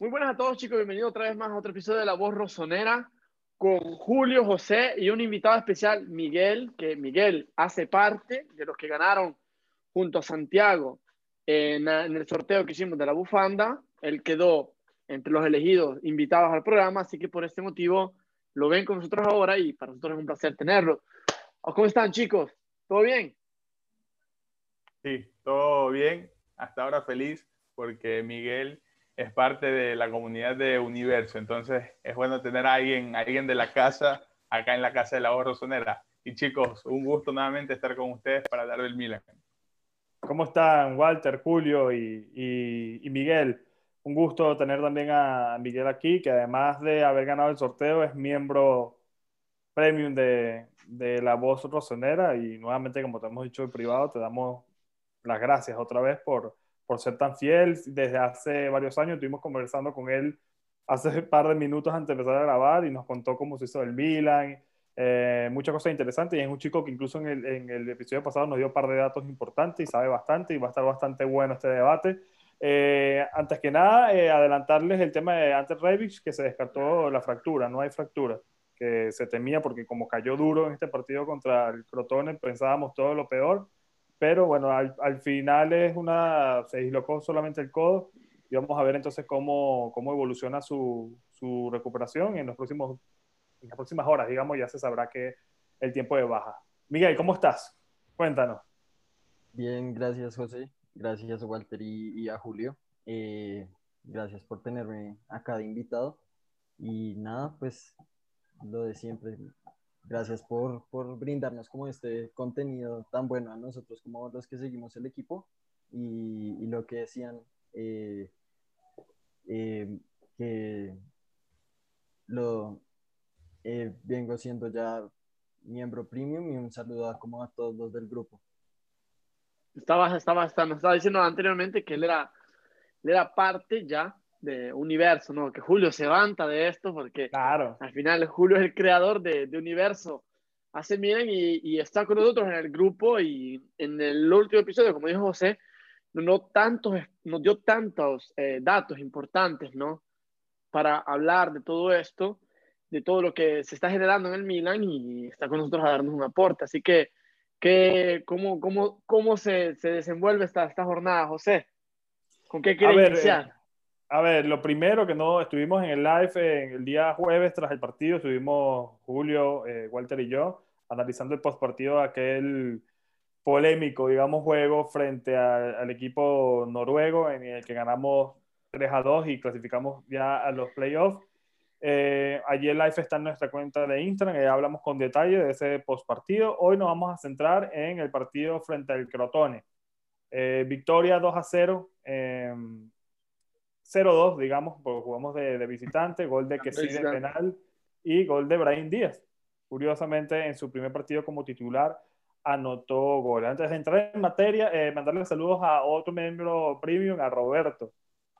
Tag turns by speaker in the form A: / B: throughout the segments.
A: Muy buenas a todos chicos, bienvenidos otra vez más a otro episodio de La Voz Rosonera con Julio José y un invitado especial, Miguel, que Miguel hace parte de los que ganaron junto a Santiago en, en el sorteo que hicimos de la bufanda. Él quedó entre los elegidos invitados al programa, así que por este motivo lo ven con nosotros ahora y para nosotros es un placer tenerlo. ¿Cómo están chicos? ¿Todo bien?
B: Sí, todo bien. Hasta ahora feliz porque Miguel es parte de la comunidad de Universo. Entonces es bueno tener a alguien, alguien de la casa acá en la casa de la voz rosonera. Y chicos, un gusto nuevamente estar con ustedes para hablar del Milan.
C: ¿Cómo están Walter, Julio y, Miguel? Un gusto tener también a Miguel aquí, que además de haber ganado el sorteo es miembro premium de, de la voz rosonera y nuevamente, como te hemos dicho en privado, te damos las gracias otra vez por, por ser tan fiel. Desde hace varios años estuvimos conversando con él hace un par de minutos antes de empezar a grabar y nos contó cómo se hizo el Milan, eh, muchas cosas interesantes y es un chico que incluso en el, en el, episodio pasado nos dio un par de datos importantes y sabe bastante y va a estar bastante bueno este debate. Eh, antes que nada, eh, adelantarles el tema de Ante Rebic, que se descartó la fractura, no hay fractura, que se temía porque como cayó duro en este partido contra el Crotone, pensábamos todo lo peor, pero bueno, al, al, final es una, se dislocó solamente el codo y vamos a ver entonces cómo, cómo evoluciona su, su recuperación en, los próximos, las próximas horas, digamos, ya se sabrá que el tiempo de baja. Miguel, ¿cómo estás? Cuéntanos.
D: Bien, gracias José, gracias Walter y, y a Julio. Eh, gracias por tenerme acá de invitado. Y nada, pues lo de siempre, Gracias por, por, brindarnos como este contenido tan bueno a nosotros como los que seguimos el equipo y, y lo que decían eh, eh, que lo eh, vengo siendo ya miembro premium y un saludo a, como a todos los del grupo.
A: Estaba, estaba, estaba, estaba diciendo anteriormente que él era, él era parte ya de Universo, ¿no? Que Julio se levanta de esto porque
C: claro.
A: al final Julio es el creador de, de Universo. Hace bien y, y, está con nosotros en el grupo y en el último episodio, como dijo José, no tantos, nos dio tantos eh, datos importantes, ¿no? Para hablar de todo esto, de todo lo que se está generando en el Milan y está con nosotros a darnos un aporte. Así que, que ¿cómo, cómo, cómo se, se desenvuelve esta, esta jornada, José? ¿Con qué quiere
C: ver,
A: iniciar?
C: Eh a ver, lo primero que no estuvimos en el live en el día jueves tras el partido, estuvimos Julio, eh, Walter y yo analizando el postpartido de aquel polémico, digamos, juego frente a, al equipo noruego en el que ganamos 3 a 2 y clasificamos ya a los playoffs. Eh, allí el live está en nuestra cuenta de Instagram, y hablamos con detalle de ese postpartido. Hoy nos vamos a centrar en el partido frente al Crotone. Eh, victoria 2 a 0. 0-2, digamos, porque jugamos de, de visitante, gol de que sí de penal y gol de Brian Díaz. Curiosamente, en su primer partido como titular, anotó gol. Antes de entrar en materia, eh, mandarle saludos a otro miembro premium, a Roberto.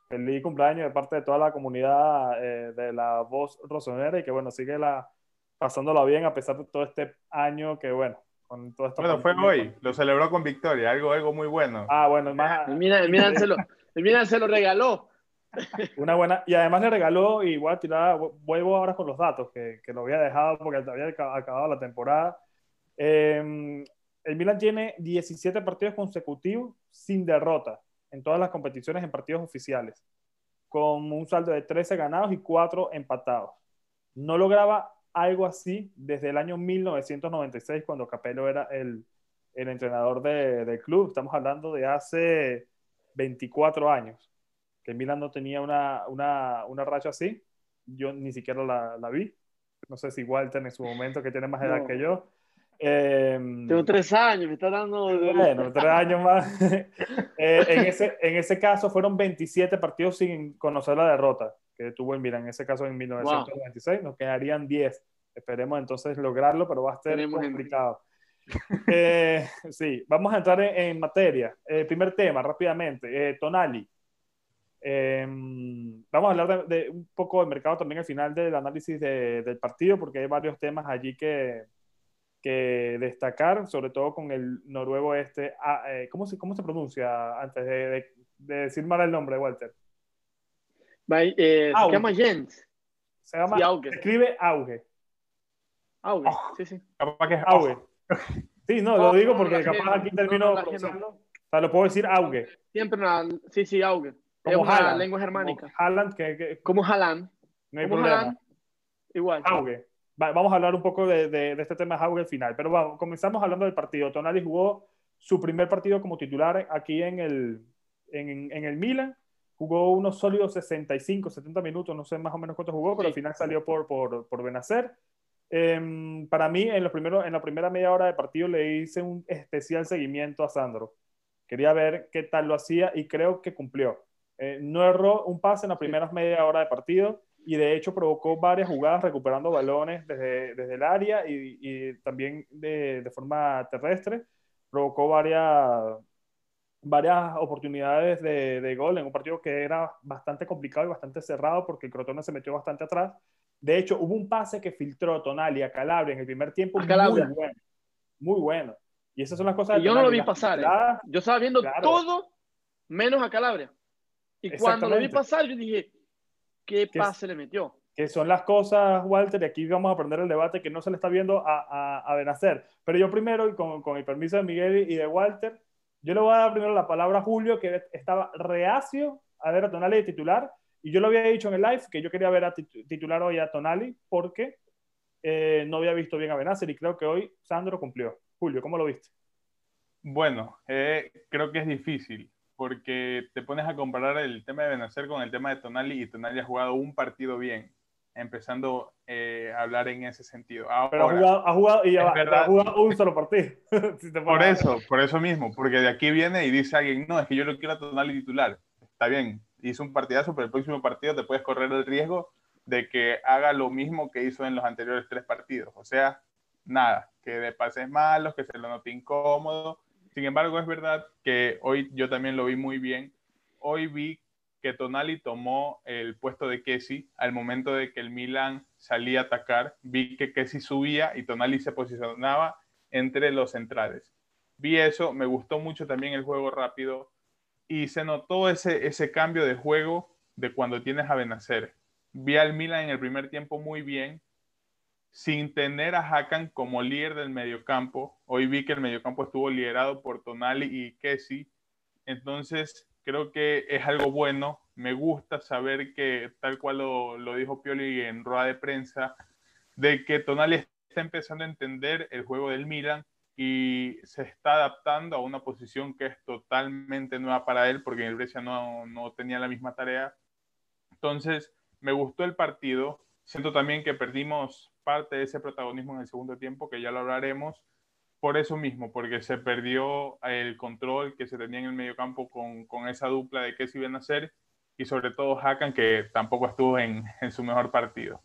C: Feliz cumpleaños de parte de toda la comunidad eh, de la voz rosonera y que, bueno, sigue la, pasándola bien a pesar de todo este año que, bueno, con toda esta
B: Bueno, fue hoy, lo celebró con victoria, algo, algo muy bueno.
C: Ah, bueno, más...
A: Mira, mira, se lo, mira, se lo regaló.
C: Una buena, y además le regaló, y voy a tirar, vuelvo ahora con los datos, que, que lo había dejado porque había acabado la temporada. Eh, el Milan tiene 17 partidos consecutivos sin derrota en todas las competiciones en partidos oficiales, con un saldo de 13 ganados y 4 empatados. No lograba algo así desde el año 1996, cuando Capello era el, el entrenador de, del club. Estamos hablando de hace 24 años que Milan no tenía una, una, una racha así. Yo ni siquiera la, la, vi. No sé si Walter en su momento, que tiene más edad no. que yo.
A: Eh, Tengo tres años, me está dando...
C: Bueno, tres años más. eh, en, ese, en ese caso fueron 27 partidos sin conocer la derrota que tuvo el Milan. En ese caso en 1996 wow. nos quedarían 10. Esperemos entonces lograrlo, pero va a ser complicado. eh, sí, vamos a entrar en, en materia. Eh, primer tema, rápidamente. Eh, Tonali. Eh, vamos a hablar de, de, un poco del mercado también al final del análisis de, del partido, porque hay varios temas allí que, que destacar, sobre todo con el noruego este. Ah, eh, ¿cómo, se, ¿Cómo se pronuncia antes de, de, decir mal el nombre, Walter?
A: Va- eh, se llama Jens.
C: Se llama,
A: Sí, Auge.
C: se escribe Auge.
A: Auge,
B: Oh.
A: sí, sí.
B: Capaz que es
C: Auge. Sí, no, lo digo porque capaz aquí
A: no,
C: termino
A: no,
C: pronunciando. O sea, lo puedo decir Auge.
A: Siempre sí, sí, Auge. Es
C: Como
A: una
C: Haaland.
A: lengua germánica.
C: Como Haaland, que, que
A: Como Haaland.
C: no hay
A: Como
C: problema.
A: Haaland. Igual.
C: Auge. Va- vamos a hablar un poco de, de- de este tema de Auge al final, pero vamos, comenzamos hablando del partido. Tonali jugó su primer partido como titular aquí en el, en, en el Milan. Jugó unos sólidos 65, 70 minutos, no sé más o menos cuánto jugó, pero
A: Sí.
C: al final salió por, por, por Benacer. Em, para mí, en, los primeros, en la primera media hora de partido le hice un especial seguimiento a Sandro. Quería ver qué tal lo hacía y creo que cumplió. Eh, no erró un pase en las primeras media hora de partido y de hecho provocó varias jugadas recuperando balones desde, desde el área y, y también de, de forma terrestre. Provocó varias, varias oportunidades de, de gol en un partido que era bastante complicado y bastante cerrado porque el Crotone se metió bastante atrás. De hecho, hubo un pase que filtró Tonali a Calabria en el primer tiempo
A: A Calabria.
C: muy bueno. Muy bueno. Y esas son las cosas
A: Y yo no lo vi pasar. ¿eh? Yo estaba viendo
C: Claro.
A: todo menos a Calabria. Y cuando lo vi pasar, yo dije, ¿qué pase le metió?
C: que son las cosas, Walter, y aquí vamos a aprender el debate que no se le está viendo a, a, a Benacer. Pero yo primero, y con, con el permiso de Miguel y de Walter, yo le voy a dar primero la palabra a Julio, que estaba reacio a ver a Tonali de titular, y yo lo había dicho en el live que yo quería ver a tit- titular hoy a Tonali porque eh, no había visto bien a Benacer, y creo que hoy Sandro cumplió. Julio, ¿cómo lo viste?
B: Bueno, eh, creo que es difícil porque te pones a comparar el tema de Benacer con el tema de Tonali y Tonali ha jugado un partido bien, empezando eh, a hablar en ese sentido.
C: Pero ha
B: Ahora,
C: jugado, ha jugado, y ya
B: verdad.
C: ha jugado un solo partido. Si
B: por eso, por eso mismo, porque de aquí viene y dice alguien, no, es que yo lo quiero a Tonali titular. Está bien, hizo un partidazo, pero el próximo partido te puedes correr el riesgo de que haga lo mismo que hizo en los anteriores tres partidos. O sea, nada, que de pases malos, que se lo note incómodo. Sin embargo, es verdad que hoy yo también lo vi muy bien. Hoy vi que Tonali tomó el puesto de Kessi al momento de que el Milan salía a atacar. Vi que Kessi subía y Tonali se posicionaba entre los centrales. Vi eso, me gustó mucho también el juego rápido y se notó ese, ese cambio de juego de cuando tienes a Benacer. Vi al Milan en el primer tiempo muy bien, sin tener a Hakan como líder del mediocampo. Hoy vi que el mediocampo estuvo liderado por Tonali y Kessi. Entonces, creo que es algo bueno. Me gusta saber que, tal cual lo, dijo Pioli en rueda de prensa, de que Tonali está empezando a entender el juego del Milan y se está adaptando a una posición que es totalmente nueva para él, porque en el Brescia no, no tenía la misma tarea. Entonces, me gustó el partido. Siento también que perdimos parte de ese protagonismo en el segundo tiempo, que ya lo hablaremos, por eso mismo, porque se perdió el control que se tenía en el mediocampo con, con esa dupla de qué se iban a hacer, y sobre todo Hakan, que tampoco estuvo en, en su mejor partido.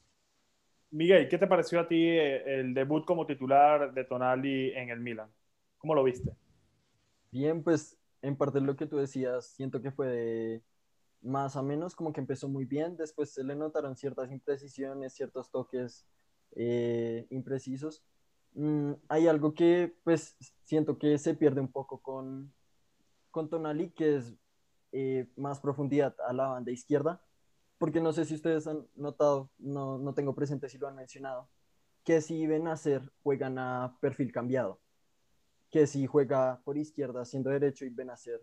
C: Miguel, ¿qué te pareció a ti eh, el debut como titular de Tonali en el Milan? ¿Cómo lo viste?
D: Bien, pues en parte lo que tú decías, siento que fue de más a menos, como que empezó muy bien, después se le notaron ciertas imprecisiones, ciertos toques eh, imprecisos. Mm, hay algo que pues siento que se pierde un poco con, con Tonali, que es eh, más profundidad a la banda izquierda, porque no sé si ustedes han notado, no, no tengo presente si lo han mencionado, que si ven hacer juegan a perfil cambiado que si juega por izquierda siendo derecho y Benacer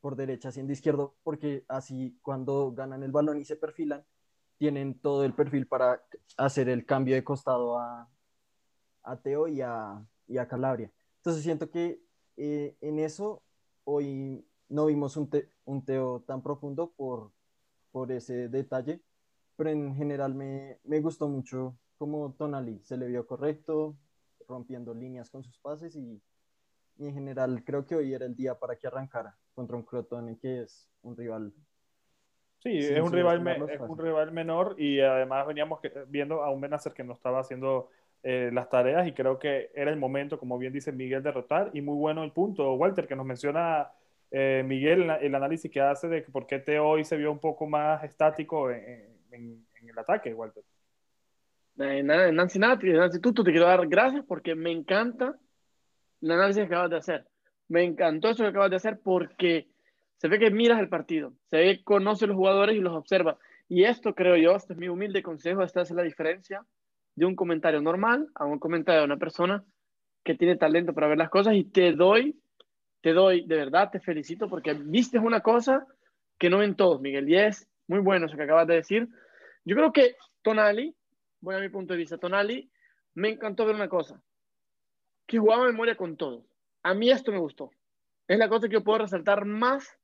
D: por derecha siendo izquierdo, porque así cuando ganan el balón y se perfilan, tienen todo el perfil para hacer el cambio de costado a, a Teo y a, y a Calabria. Entonces siento que eh, en eso hoy no vimos un, te, un Teo tan profundo por, por ese detalle, pero en general me, me gustó mucho como Tonali, se le vio correcto, rompiendo líneas con sus pases y y en general creo que hoy era el día para que arrancara contra un Crotone que es un rival.
C: Sí, es, un rival es un rival menor y además veníamos que- viendo a un Benacer que no estaba haciendo eh, las tareas y creo que era el momento, como bien dice Miguel, de rotar y muy bueno el punto, Walter, que nos menciona eh, Miguel el análisis que hace de por qué Teo hoy se vio un poco más estático en, en- en el ataque, Walter.
A: Eh, Na- Nancy Nati, Nancy Tutu, te quiero dar gracias porque me encanta el análisis que acabas de hacer. Me encantó eso que acabas de hacer porque se ve que miras el partido, se ve que conoce los jugadores y los observa. Y esto creo yo, este es mi humilde consejo, esta es la diferencia de un comentario normal a un comentario de una persona que tiene talento para ver las cosas y te doy, te doy, de verdad, te felicito porque viste una cosa que no ven todos, Miguel, y es muy bueno eso que acabas de decir. Yo creo que Tonali, voy a mi punto de vista, Tonali, me encantó ver una cosa, que jugaba memoria con todos. A mí esto me gustó. Es la cosa que yo puedo resaltar más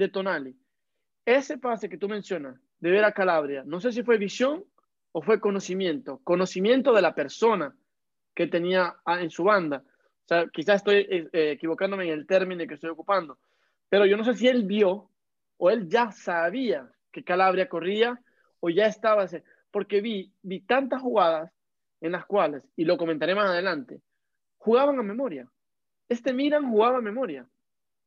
A: de Tonali. Ese pase que tú mencionas de ver a Calabria, no sé si fue visión o fue conocimiento, conocimiento de la persona que tenía en su banda. O sea, quizás estoy eh, eh, equivocándome en el término que estoy ocupando, pero yo no sé si él vio o él ya sabía que Calabria corría o ya estaba, porque vi, vi tantas jugadas en las cuales, y lo comentaré más adelante, jugaban a memoria. Este Milan jugaba a memoria,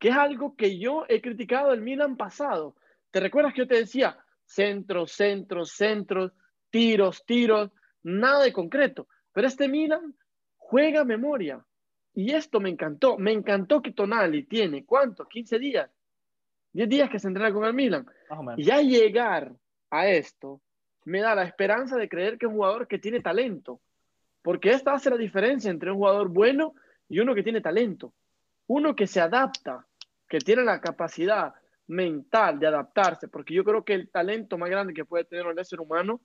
A: que es algo que yo he criticado del Milan pasado. ¿Te recuerdas que yo te decía centros, centros, centros, tiros, tiros, nada de concreto? Pero este Milan juega memoria. Y esto me encantó. Me encantó que Tonali tiene, ¿cuánto? 15 días. 10 días que se entrena con el Milan. Y ya llegar a esto me da la esperanza de creer que es un jugador que tiene talento. Porque esta hace la diferencia entre un jugador bueno y uno que tiene talento. Uno que se adapta, que tiene la capacidad mental de adaptarse, porque yo creo que el talento más grande que puede tener el ser humano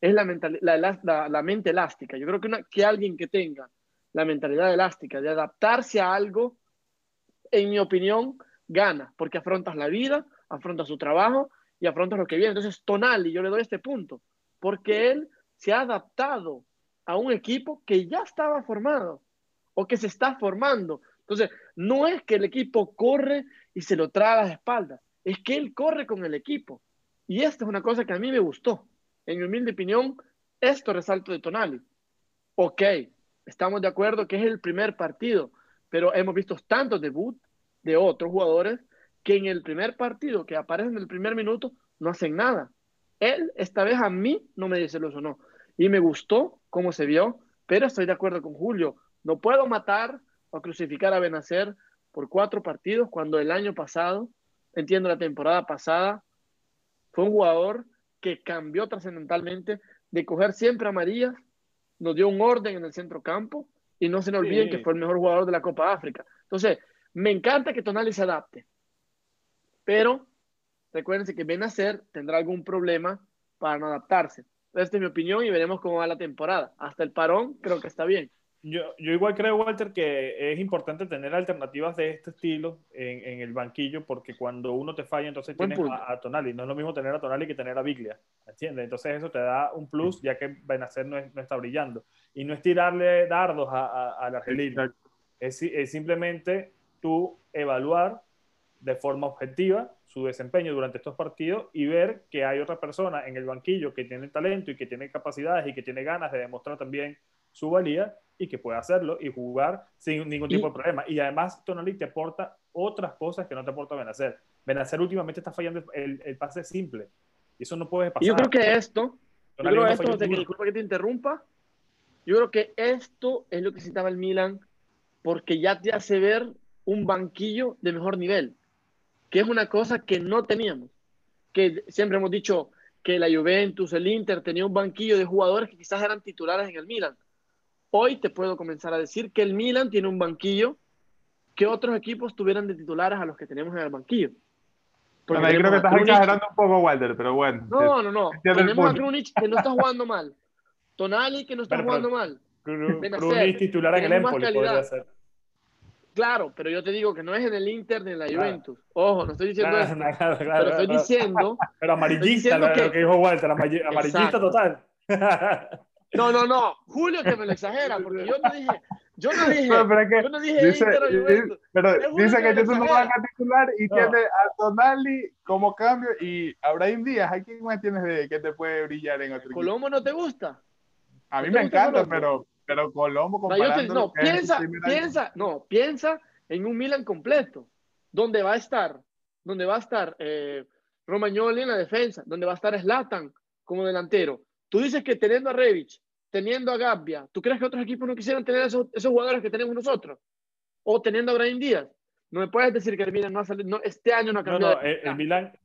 A: es la, mental, la, mente elástica. Yo creo que, que alguien que tenga la mentalidad elástica de adaptarse a algo, en mi opinión, gana, porque afrontas la vida, afrontas su trabajo y afrontas lo que viene. Entonces, Tonali, yo le doy este punto, porque él se ha adaptado a un equipo que ya estaba formado o que se está formando. Entonces, no es que el equipo corre y se lo trae a las espaldas, es que él corre con el equipo. Y esta es una cosa que a mí me gustó. En mi humilde opinión, esto resalto de Tonali. Ok, estamos de acuerdo que es el primer partido, pero hemos visto tantos debut de otros jugadores que en el primer partido, que aparecen en el primer minuto, no hacen nada. Él, esta vez a mí, no me dice lo no. Y me gustó cómo se vio, pero estoy de acuerdo con Julio. No puedo matar o crucificar a Benacer por cuatro partidos cuando el año pasado, entiendo la temporada pasada, fue un jugador que cambió trascendentalmente de coger siempre amarillas, nos dio un orden en el centro campo y no se nos olviden que fue el mejor jugador de la Copa África. Entonces, me encanta que Tonali se adapte, pero recuérdense que Benacer tendrá algún problema para no adaptarse. Esta es mi opinión y veremos cómo va la temporada. Hasta el parón creo que está bien.
C: Yo, yo igual creo, Walter, que es importante tener alternativas de este estilo en, en el banquillo porque cuando uno te falla, entonces tienes a, Tonali. No es lo mismo tener a Tonali que tener a Biglia. ¿Entiendes? Entonces eso te da un plus ya que Benacer no, no está brillando. Y no es tirarle dardos al argelino. Es, es simplemente tú evaluar de forma objetiva su desempeño durante estos partidos y ver que hay otra persona en el banquillo que tiene talento y que tiene capacidades y que tiene ganas de demostrar también su valía y que puede hacerlo y jugar sin ningún tipo de problema. Y además Tonali te aporta otras cosas que no te aporta Benacer. Benacer últimamente está fallando el, el pase simple. Y eso no puede pasar.
A: Yo creo que esto, yo creo esto, de que, disculpa que te interrumpa, yo creo que esto es lo que necesitaba el Milan porque ya te hace ver un banquillo de mejor nivel que es una cosa que no teníamos. Que siempre hemos dicho que la Juventus, el Inter, tenía un banquillo de jugadores que quizás eran titulares en el Milan. Hoy te puedo comenzar a decir que el Milan tiene un banquillo que otros equipos tuvieran de titulares a los que tenemos en el banquillo.
B: Porque bueno, creo que estás exagerando un poco, Walter, pero bueno.
A: No, no, no. Tenemos a Krunic que no está jugando mal. Tonali que no está jugando mal.
C: Krunic titular en el Empoli podría ser.
A: Claro, pero yo te digo que no es en el Inter ni en la Juventus. Ojo, no estoy diciendo eso. pero estoy diciendo.
C: Pero amarillista, lo que, dijo Walter, amarillista total.
A: No, no, no. Julio que me lo exagera, porque yo no dije. Yo no dije. pero que, yo no dije dice.
B: Pero dice que, que no van a titular y tiene a Tonali como cambio y a Brahim Díaz. ¿A quién más tienes de, que te puede brillar en otro?
A: ¿Colombo no te gusta?
B: A mí me encanta, pero pero Colombo comparando
A: no, piensa, piensa, no, piensa en un Milan completo, donde va a estar, donde va a estar eh, Romagnoli en la defensa, donde va a estar Slatan como delantero. Tú dices que teniendo a Revich, teniendo a Gabbia, ¿tú crees que otros equipos no quisieran tener esos, esos jugadores que tenemos nosotros? O teniendo a Brian Díaz. No me puedes decir que el Milan no ha salido, no, este año no ha cambiado.
C: No, no, el, Milan,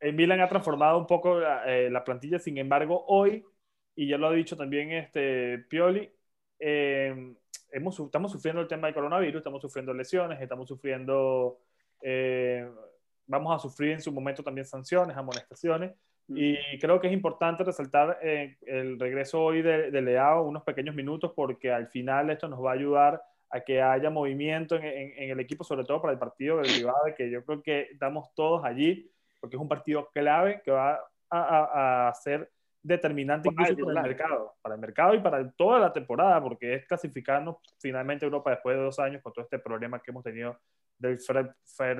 C: el Milan ha transformado un poco la, la, plantilla, sin embargo, hoy, y ya lo ha dicho también este Pioli, eh, hemos, estamos sufriendo el tema del coronavirus, estamos sufriendo lesiones, estamos sufriendo, eh, vamos a sufrir en su momento también sanciones, amonestaciones. Y creo que es importante resaltar eh, el regreso hoy de, de, Leao unos pequeños minutos porque al final esto nos va a ayudar a que haya movimiento en, en, el equipo, sobre todo para el partido del Rivadavia, que yo creo que estamos todos allí, porque es un partido clave que va a, a, a ser determinante incluso para el mercado, para el mercado y para toda la temporada, porque es clasificarnos finalmente a Europa después de dos años con todo este problema que hemos tenido del fair,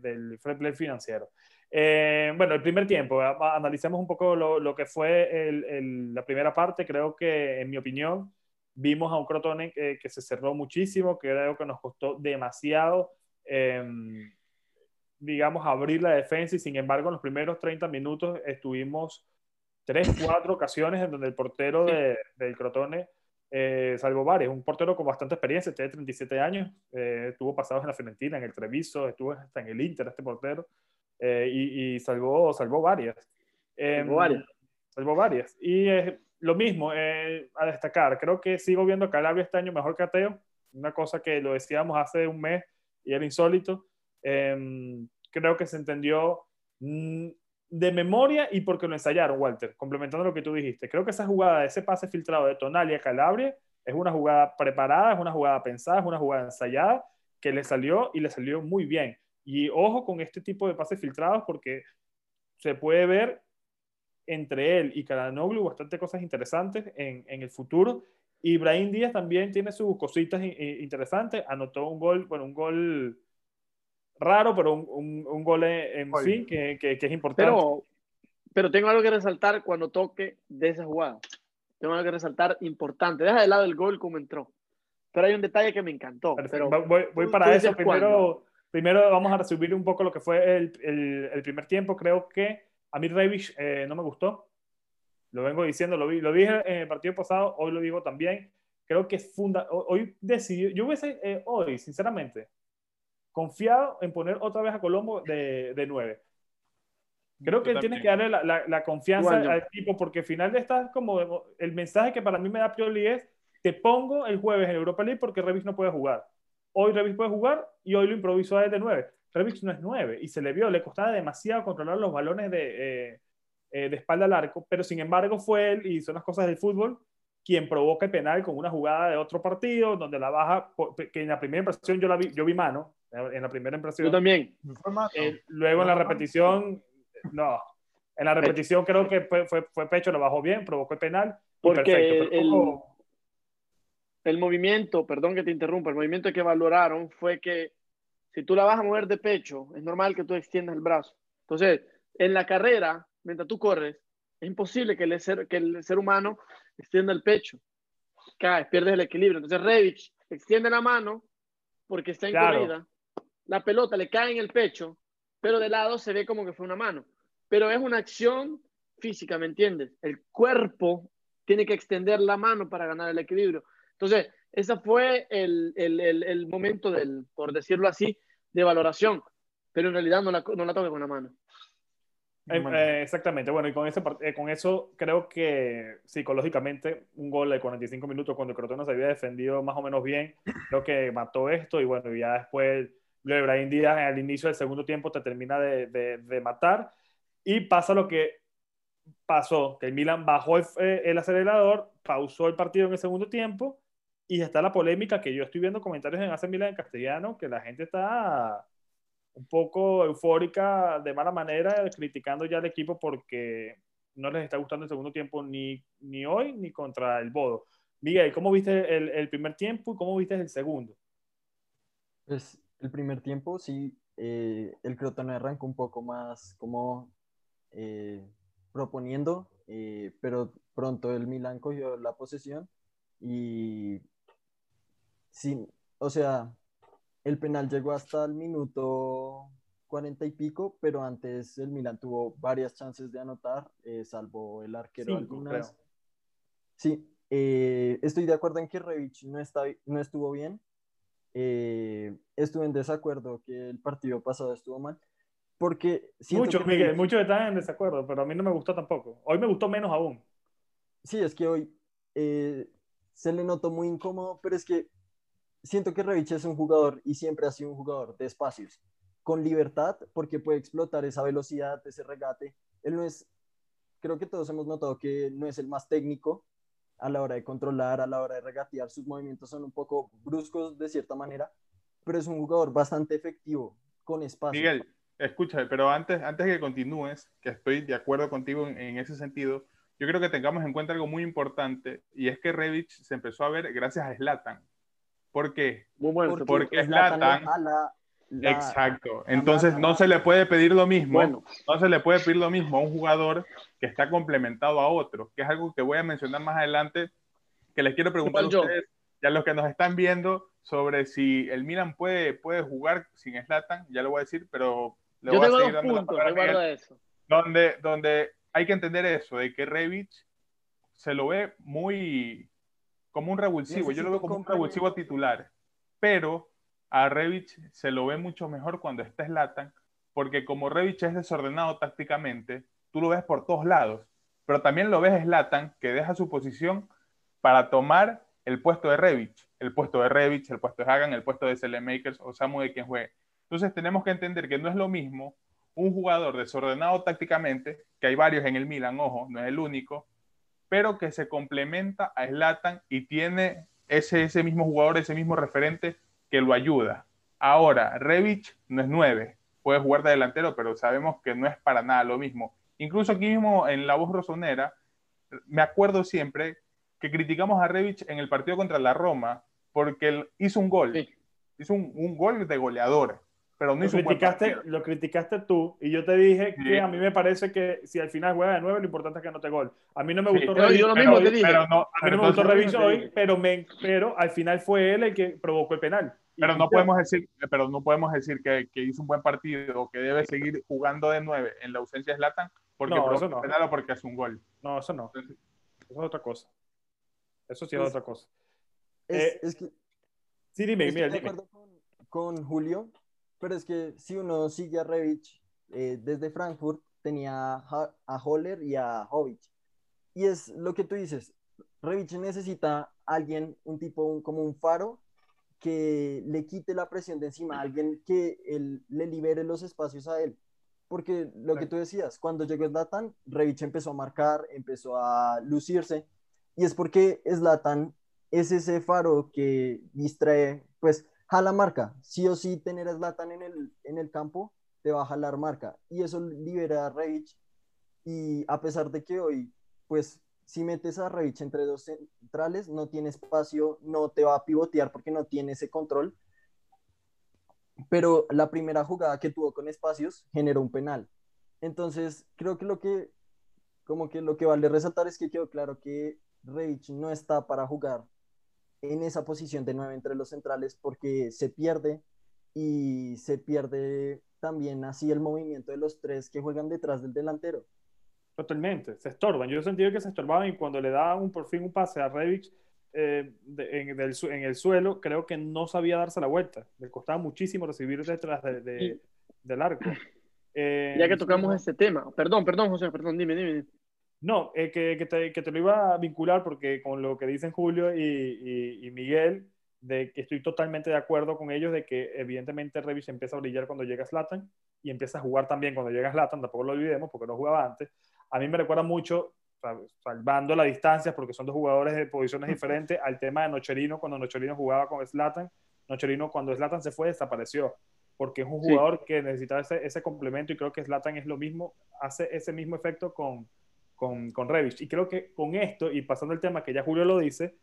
C: del play financiero. Eh, bueno, el primer tiempo, analicemos un poco lo, lo que fue el, el, la primera parte. Creo que, en mi opinión, vimos a un Crotone que, que se cerró muchísimo, que creo que nos costó demasiado, eh, digamos, abrir la defensa y sin embargo, en los primeros 30 minutos estuvimos tres, cuatro ocasiones en donde el portero de, del Crotone eh, salvó varias. Un portero con bastante experiencia, tiene 37 años, eh, estuvo pasados en la Fiorentina, en el Treviso, estuvo hasta en el Inter, este portero, eh, y, y, salvó, salvó varias.
A: Salvó em, varias.
C: Salvó varias. Y lo mismo, eh, a destacar, creo que sigo viendo a Calabria este año mejor que a Teo, una cosa que lo decíamos hace un mes y era insólito. Em, creo que se entendió mm, de memoria y porque lo ensayaron, Walter, complementando lo que tú dijiste. Creo que esa jugada, ese pase filtrado de Tonali a Calabria, es una jugada preparada, es una jugada pensada, es una jugada ensayada que le salió y le salió muy bien. Y ojo con este tipo de pases filtrados porque se puede ver entre él y Karanoglu bastante cosas interesantes en, en el futuro. Y Brahim Díaz también tiene sus cositas interesantes. Anotó un gol, bueno, un gol raro, pero un, un, gol en fin que, que, es importante.
A: Pero, pero tengo algo que resaltar cuando toque de esa jugada. Tengo algo que resaltar importante. Deja de lado el gol como entró. Pero hay un detalle que me encantó. Pero
C: voy, voy para eso. Primero, primero vamos a resumir un poco lo que fue el, el, el primer tiempo. Creo que a mí Revish eh, no me gustó. Lo vengo diciendo, lo, vi, lo dije en el partido pasado, hoy lo digo también. Creo que es funda. Hoy decidió, yo hubiese eh, hoy, sinceramente, confiado en poner otra vez a Colombo de, de 9. Creo que él tiene que darle la, la, confianza al tipo, porque al final de esta como el mensaje que para mí me da Pioli es: te pongo el jueves en Europa League porque Revis no puede jugar. Hoy Revis puede jugar y hoy lo improvisó a él de 9. Revis no es 9 y se le vio, le costaba demasiado controlar los balones de, eh, eh, de espalda al arco, pero sin embargo fue él, y son las cosas del fútbol, quien provoca el penal con una jugada de otro partido, donde la baja, que en la primera impresión yo, la vi, yo vi mano, en la primera impresión.
A: Yo también.
C: Eh, luego en la repetición, no. En la repetición creo que fue, fue, fue, pecho, lo bajó bien, provocó el penal.
A: Porque el, el, movimiento, perdón que te interrumpa, el movimiento que valoraron fue que si tú la vas a mover de pecho, es normal que tú extiendas el brazo. Entonces, en la carrera, mientras tú corres, es imposible que el ser, que el ser humano extienda el pecho. Caes, pierdes el equilibrio. Entonces, Revich extiende la mano porque está en claro. corrida la pelota le cae en el pecho, pero de lado se ve como que fue una mano. Pero es una acción física, ¿me entiendes? El cuerpo tiene que extender la mano para ganar el equilibrio. Entonces, ese fue el, el, el, el momento del, por decirlo así, de valoración, pero en realidad no la, no la toque con la mano.
C: Eh, eh, exactamente, bueno, y con, ese, eh, con eso creo que psicológicamente un gol de 45 minutos cuando el Crotone se había defendido más o menos bien, creo que mató esto y bueno, ya después lo de Brian Díaz al inicio del segundo tiempo te termina de, de, de, matar. Y pasa lo que pasó, que el Milan bajó el, eh, el, acelerador, pausó el partido en el segundo tiempo y está la polémica que yo estoy viendo comentarios en AC Milan en castellano, que la gente está un poco eufórica de mala manera, criticando ya al equipo porque no les está gustando el segundo tiempo ni, ni hoy ni contra el Bodo. Miguel, ¿cómo viste el, el primer tiempo y cómo viste el segundo?
D: Pues el primer tiempo sí, eh, el Crotone arrancó un poco más como eh, proponiendo, eh, pero pronto el Milan cogió la posesión y sí, o sea, el penal llegó hasta el minuto cuarenta y pico, pero antes el Milan tuvo varias chances de anotar, eh, salvo el arquero Cinco, algunas. Creo. Sí, eh, estoy de acuerdo en que Revich no, está, no estuvo bien, eh, estuve en desacuerdo que el partido pasado estuvo mal, Porque
C: muchos, Miguel, muchos están en desacuerdo, pero a mí no me gustó tampoco. Hoy me gustó menos aún.
D: Sí, es que hoy eh, se le notó muy incómodo, pero es que siento que Revich es un jugador y siempre ha sido un jugador de espacios, con libertad, porque puede explotar esa velocidad, ese regate. Él no es, creo que todos hemos notado que no es el más técnico a la hora de controlar, a la hora de regatear, sus movimientos son un poco bruscos de cierta manera, pero es un jugador bastante efectivo, con espacio.
B: Miguel, escúchame, pero antes, antes que continúes, que estoy de acuerdo contigo en, ese sentido, yo creo que tengamos en cuenta algo muy importante y es que Revich se empezó a ver gracias a Slatan. ¿Por qué?
A: Muy bueno,
B: porque, Slatan. exacto. Entonces no se le puede pedir lo mismo. No se le puede pedir lo mismo a un jugador que está complementado a otro, que es algo que voy a mencionar más adelante, que les quiero preguntar a ustedes y a los que nos están viendo sobre si el Milan puede, puede jugar sin Slatan, ya lo voy a decir, pero le
A: Yo
B: voy
A: tengo a seguir dos puntos, recuerda eso.
B: Donde, donde hay que entender eso, de que Revich se lo ve muy como un revulsivo. Yo lo veo como un revulsivo titular. Pero a Revich se lo ve mucho mejor cuando está Slatan, porque como Revich es desordenado tácticamente, tú lo ves por todos lados. Pero también lo ves Slatan, que deja su posición para tomar el puesto de Revich, el puesto de Revich, el puesto de Hagan, el puesto de Makers o Samu de quien juegue. Entonces tenemos que entender que no es lo mismo un jugador desordenado tácticamente, que hay varios en el Milan, ojo, no es el único, pero que se complementa a Slatan y tiene ese, ese mismo jugador, ese mismo referente que lo ayuda. Ahora, Revich no es nueve, puede jugar de delantero, pero sabemos que no es para nada lo mismo. Incluso aquí mismo en La Voz Rosonera, me acuerdo siempre que criticamos a Revich en el partido contra la Roma porque él hizo un gol. Hizo un, un, gol de goleador pero no
C: lo criticaste, lo criticaste tú y yo te dije que a mí me parece que si al final juega de nueve lo importante es que no te gol. A mí no me gustó
A: sí, yo lo mismo te dije.
C: Pero no, a mí no me gustó Revis hoy, pero, me, pero al final fue él el que provocó el penal.
B: Pero no podemos decir, pero no podemos decir que, que, hizo un buen partido o que debe seguir jugando de nueve en la ausencia de Zlatan porque
C: no, eso no.
B: penal o porque es un gol.
C: No, eso no. Eso es otra cosa. Eso sí es, otra cosa.
D: Es, eh, es que,
C: sí, dime, mira,
D: dime. Con, con Julio, pero es que si uno sigue a Revich eh, desde Frankfurt, tenía a Holler y a Hovic. Y es lo que tú dices, Revich necesita alguien, un tipo como un faro, que le quite la presión de encima, alguien que él, le libere los espacios a él. Porque lo que tú decías, cuando llegó Zlatan, Revich empezó a marcar, empezó a lucirse, y es porque Zlatan es ese faro que distrae, pues jala marca. Sí o sí, tener a Zlatan en el, en el campo te va a jalar marca. Y eso libera a Revich. Y a pesar de que hoy, pues, si metes a Revich entre dos centrales, no tiene espacio, no te va a pivotear porque no tiene ese control. Pero la primera jugada que tuvo con espacios generó un penal. Entonces, creo que lo que, como que lo que vale resaltar es que quedó claro que Revich no está para jugar en esa posición de nueve entre los centrales porque se pierde y se pierde también así el movimiento de los tres que juegan detrás del delantero.
C: Totalmente, se estorban. Yo he sentido que se estorbaban y cuando le daban un, por fin un pase a Revich eh, en, el suelo, creo que no sabía darse la vuelta. Le costaba muchísimo recibir detrás de, del arco.
A: ya que tocamos ese tema, perdón, perdón, José, perdón, dime, dime.
C: No, eh, que, que, te, que, te, lo iba a vincular porque con lo que dicen Julio y, y, Miguel, de que estoy totalmente de acuerdo con ellos de que evidentemente Revis empieza a brillar cuando llega Slatan y empieza a jugar también cuando llega Slatan, tampoco lo olvidemos porque no jugaba antes. A mí me recuerda mucho, salvando las distancias porque son dos jugadores de posiciones diferentes, al tema de Nocherino cuando Nocherino jugaba con Slatan. Nocherino cuando Slatan se fue desapareció porque es un jugador que necesitaba ese, ese complemento y creo que Slatan es lo mismo, hace ese mismo efecto con con, con Revich. Y creo que con esto, y pasando el tema que ya Julio lo dice,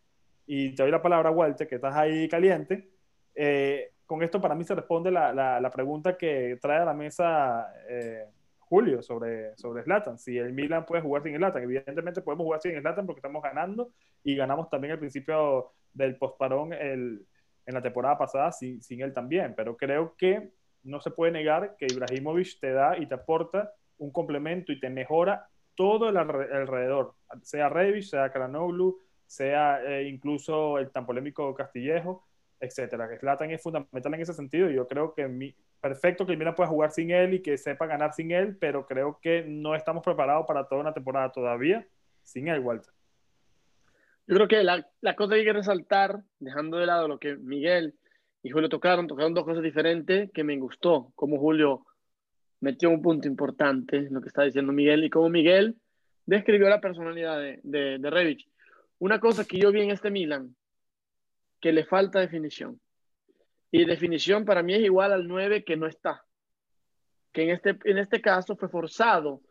C: y te doy la palabra, Walter, que estás ahí caliente, eh, con esto para mí se responde la, la, pregunta que trae a la mesa eh, Julio sobre, sobre Zlatan. Si el Milan puede jugar sin Zlatan, evidentemente podemos jugar sin Zlatan porque estamos ganando y ganamos también al principio del postparón el, en la temporada pasada sin, sin él también. Pero creo que no se puede negar que Ibrahimovic te da y te aporta un complemento y te mejora todo el alrededor, sea Revis, sea Kranoglu, sea eh, incluso el tan polémico Castillejo, etcétera. Zlatan es fundamental en ese sentido y yo creo que perfecto que el Milan pueda jugar sin él y que sepa ganar sin él, pero creo que no estamos preparados para toda una temporada todavía sin él, Walter.
A: Yo creo que la, la cosa que hay que resaltar, dejando de lado lo que Miguel y Julio tocaron, tocaron dos cosas diferentes que me gustó, como Julio metió un punto importante, lo que está diciendo Miguel, y como Miguel describió la personalidad de, de, de Revich. Una cosa que yo vi en este Milan, que le falta definición. Y definición para mí es igual al 9 que no está. Que en este, en este caso fue forzado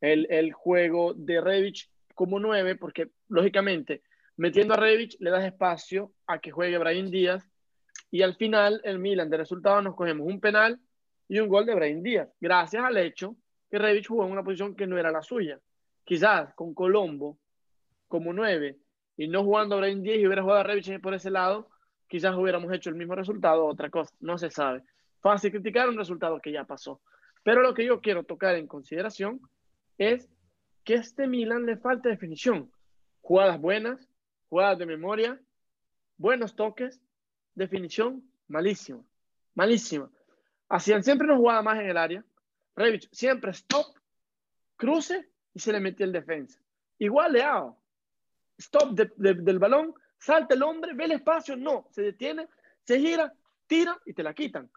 A: el, el juego de Revich como 9, porque lógicamente metiendo a Revich le das espacio a que juegue Brian Díaz y al final el Milan de resultado nos cogemos un penal y un gol de Brian Díaz, gracias al hecho que Revich jugó en una posición que no era la suya. Quizás con Colombo como 9 y no jugando a Brian Díaz y hubiera jugado a Revich por ese lado, quizás hubiéramos hecho el mismo resultado, otra cosa, no se sabe. Fácil criticar un resultado que ya pasó. Pero lo que yo quiero tocar en consideración es que a este Milan le falta definición. Jugadas buenas, jugadas de memoria, buenos toques, definición malísima, malísima. Hacían siempre una jugada más en el área. Revich siempre stop, cruce y se le metió el defensa. Igual Leao. Stop de, de, del balón, salta el hombre, ve el espacio, no, se detiene, se gira, tira y te la quitan.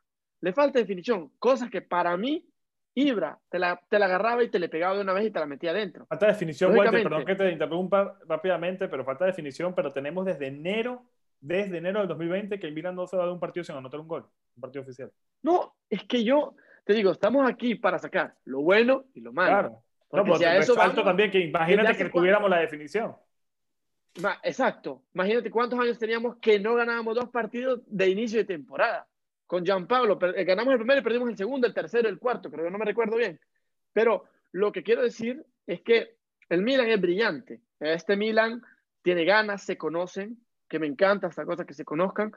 A: Le falta definición, cosas que para mí Ibra te la, te la agarraba y te le pegaba de una vez y te la metía adentro.
C: Falta definición, Walter, perdón que te interrumpa rápidamente, pero falta definición, pero tenemos desde enero, desde enero del 2020 que el Milan no se va a dar un partido sin anotar un gol, un partido oficial.
A: No, es que yo te digo, estamos aquí para sacar lo bueno y lo malo.
C: Claro. No, porque si a eso vamos, también que imagínate que tuviéramos la definición.
A: Exacto. Imagínate cuántos años teníamos que no ganábamos dos partidos de inicio de temporada. Con Gianpablo, eh, ganamos el primero y perdimos el segundo, el tercero, el cuarto, creo que no me recuerdo bien. Pero lo que quiero decir es que el Milan es brillante. Este Milan tiene ganas, se conocen, que me encanta esta cosa que se conozcan,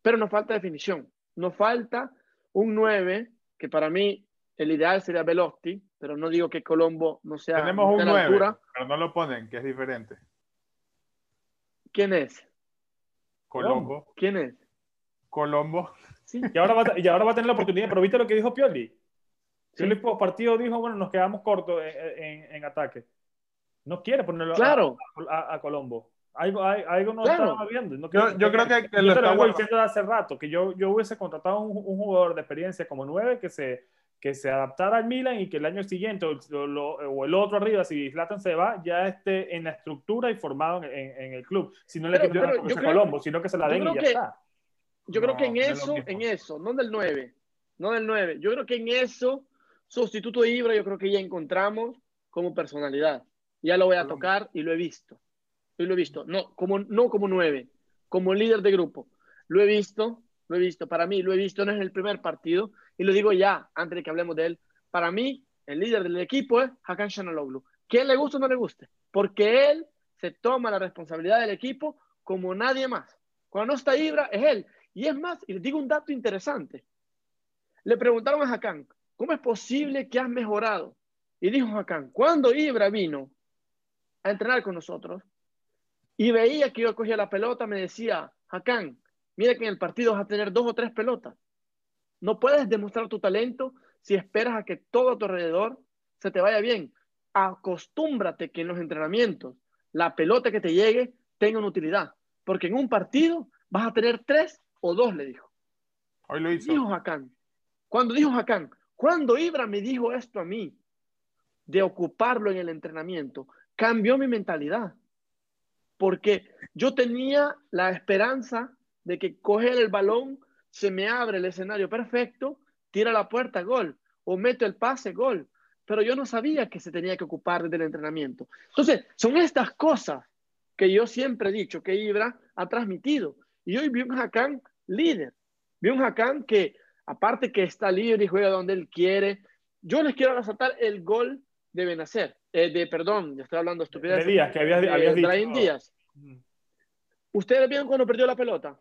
A: pero nos falta definición. Nos falta un 9, que para mí el ideal sería Velotti, pero no digo que Colombo no sea.
B: Tenemos un 9, altura. pero no lo ponen, que es diferente.
A: ¿Quién es?
B: Colombo.
A: ¿Quién es?
B: Colombo.
C: Sí. Y, ahora va, y ahora va a tener la oportunidad, pero viste lo que dijo Pioli. Pioli sí. post partido dijo, bueno, nos quedamos cortos en, en, en ataque. No quiere ponerlo
A: claro.
C: a, a, a, Colombo. Algo, algo no claro. estaba viendo. No
B: yo, yo, creo que, que
C: yo lo estaba diciendo hace rato, que yo, yo hubiese contratado un, un jugador de experiencia como nueve que se, que se adaptara al Milan y que el año siguiente o, lo, o el otro arriba, si Zlatan se va, ya esté en la estructura y formado en, en, en el club. Si no le quitan la creo, Colombo, sino que se la den y ya
A: que,
C: está.
A: Yo creo no, que en eso, en eso, no del 9, no del 9, yo creo que en eso, sustituto de Ibra, yo creo que ya encontramos como personalidad. Ya lo voy a Colombo. tocar y lo he visto. Y lo he visto, no como, no como 9, como líder de grupo. Lo he visto, lo he visto. Para mí, lo he visto no es el primer partido, y lo digo ya, antes de que hablemos de él. Para mí, el líder del equipo es Hakan Shanaloglu. ¿Quién le guste o no le guste? Porque él se toma la responsabilidad del equipo como nadie más. Cuando no está Ibra, es él. Y es más, y les digo un dato interesante. Le preguntaron a Hakan, ¿cómo es posible que has mejorado? Y dijo Hakan, cuando Ibra vino a entrenar con nosotros y veía que yo cogía la pelota, me decía, Hakan, mira que en el partido vas a tener dos o tres pelotas. No puedes demostrar tu talento si esperas a que todo a tu alrededor se te vaya bien. Acostúmbrate que en los entrenamientos la pelota que te llegue tenga una utilidad. Porque en un partido vas a tener tres o dos, le dijo.
B: Hoy lo hizo.
A: Dijo Hakan. Cuando dijo Hakan, cuando Ibra me dijo esto a mí, de ocuparlo en el entrenamiento, cambió mi mentalidad. Porque yo tenía la esperanza de que coger el balón, se me abre el escenario perfecto, tira la puerta, gol, o meto el pase, gol. Pero yo no sabía que se tenía que ocupar desde el entrenamiento. Entonces, son estas cosas que yo siempre he dicho que Ibra ha transmitido. Y hoy vi un Hakan líder. Vi un Hakan que, aparte que está libre y juega donde él quiere, yo les quiero resaltar el gol de Benacer. Eh, de, perdón, ya estoy hablando estupidez.
C: De Díaz, que habías, eh, habías dicho.
A: Brian Díaz. ¿Ustedes vieron cuando perdió la pelota?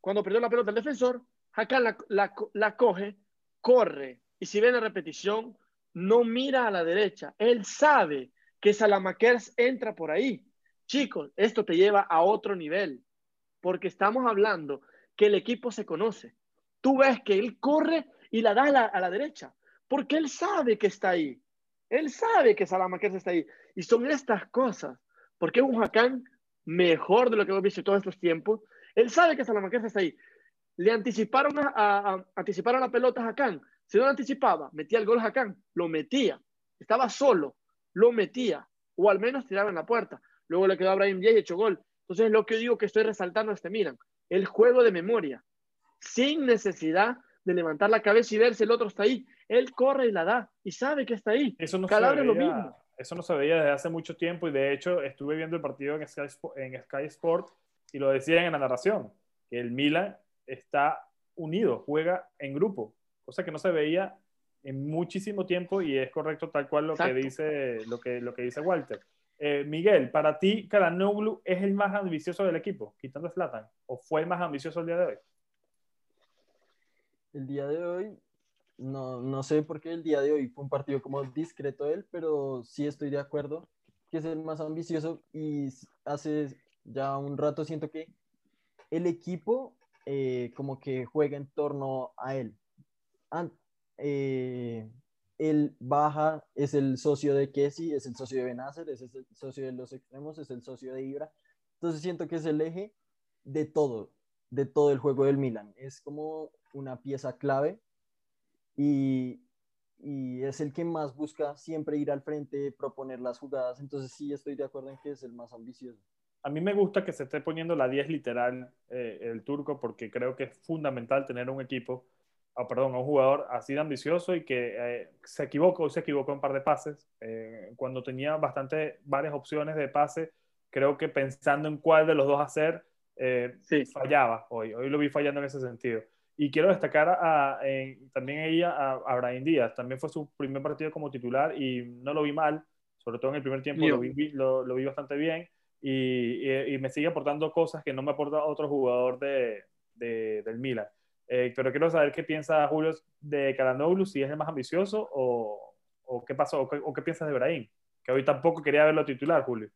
A: Cuando perdió la pelota el defensor, Hakan la, la, la coge, corre, y si ven la repetición, no mira a la derecha. Él sabe que Salamakers entra por ahí. Chicos, esto te lleva a otro nivel, porque estamos hablando que el equipo se conoce. Tú ves que él corre y la da a la, a la derecha, porque él sabe que está ahí. Él sabe que Salamanquesa está ahí. Y son estas cosas. Porque un Hacán mejor de lo que hemos visto todos estos tiempos. Él sabe que Salamanquesa está ahí. Le anticiparon, a, a, anticiparon la pelota a Hacán. Si no lo anticipaba, metía el gol a Hacán. Lo metía. Estaba solo. Lo metía. O al menos tiraba en la puerta. Luego le quedó a Brian Díaz y echó gol. Entonces, lo que digo que estoy resaltando este Milan. El juego de memoria. Sin necesidad de levantar la cabeza y ver si el otro está ahí. Él corre y la da y sabe que está ahí.
C: Eso no, se veía, lo mismo. eso no se veía desde hace mucho tiempo y de hecho estuve viendo el partido en Sky, en Sky Sport y lo decían en la narración, que el Milan está unido, juega en grupo, cosa que no se veía en muchísimo tiempo y es correcto tal cual lo que dice lo que, lo que dice Walter. Eh, Miguel, para ti, Karanoglu es el más ambicioso del equipo, quitando a Zlatan, o fue el más ambicioso el día de hoy?
D: El día de hoy no, no sé por qué el día de hoy fue un partido como discreto él, pero sí estoy de acuerdo que es el más ambicioso y hace ya un rato siento que el equipo eh, como que juega en torno a él. Eh, él baja, es el socio de Kessi, es el socio de Benacer, es el socio de los extremos, es el socio de Ibra. Entonces siento que es el eje de todo, de todo el juego del Milan. Es como una pieza clave y, es el que más busca siempre ir al frente, proponer las jugadas. Entonces sí estoy de acuerdo en que es el más ambicioso.
C: A mí me gusta que se esté poniendo la 10 literal eh, el turco porque creo que es fundamental tener un equipo, oh, perdón, un jugador así de ambicioso y que eh, se equivocó, se equivocó en un par de pases. Eh, cuando tenía bastante, varias opciones de pase, creo que pensando en cuál de los dos hacer, sí. fallaba hoy. Hoy lo vi fallando en ese sentido. Y quiero destacar a, también ella, a, a Brian Díaz. También fue su primer partido como titular y no lo vi mal, sobre todo en el primer tiempo lo vi, lo, vi, bastante bien y, y, me sigue aportando cosas que no me aporta otro jugador de, de, del Milan. Eh, pero quiero saber qué piensa Julio de Calanoglu, si es el más ambicioso o, o qué pasó, o qué, o qué, piensas de Brahim, que hoy tampoco quería verlo titular, Julio.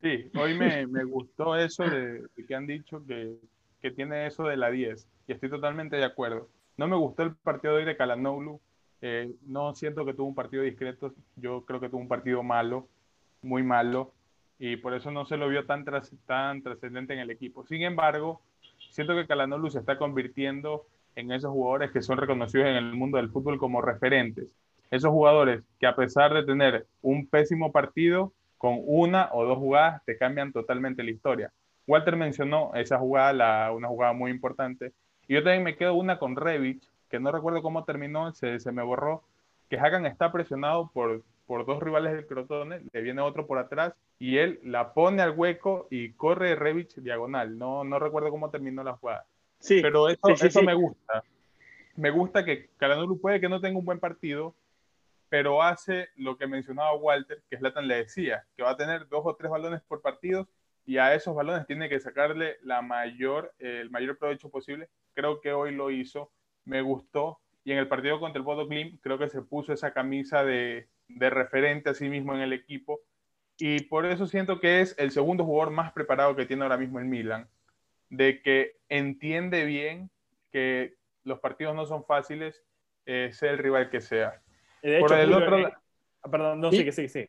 B: Sí, hoy me, me gustó eso de, de, que han dicho que, que tiene eso de la 10 y estoy totalmente de acuerdo. No me gustó el partido de hoy de Calanoglu. Eh, no siento que tuvo un partido discreto. Yo creo que tuvo un partido malo, muy malo, y por eso no se lo vio tan, tan trascendente en el equipo. Sin embargo, siento que Calanoglu se está convirtiendo en esos jugadores que son reconocidos en el mundo del fútbol como referentes. Esos jugadores que a pesar de tener un pésimo partido, con una o dos jugadas te cambian totalmente la historia. Walter mencionó esa jugada, una jugada muy importante, y yo también me quedo una con Revich, que no recuerdo cómo terminó, se, se me borró, que Hagan está presionado por, por dos rivales del Crotone, le viene otro por atrás y él la pone al hueco y corre Revich diagonal. No, no recuerdo cómo terminó la jugada. Sí, pero eso, eso me gusta. Me gusta que Caranulu puede que no tenga un buen partido, pero hace lo que mencionaba Walter, que Slatan le decía, que va a tener dos o tres balones por partido y a esos balones tiene que sacarle la mayor, el mayor provecho posible creo que hoy lo hizo, me gustó. Y en el partido contra el Bodo Glim, creo que se puso esa camisa de, de referente a sí mismo en el equipo. Y por eso siento que es el segundo jugador más preparado que tiene ahora mismo el Milan. De que entiende bien que los partidos no son fáciles, eh, sea el rival que sea.
C: De hecho, por el otro eh, Perdón, no, sí, que sí, sí.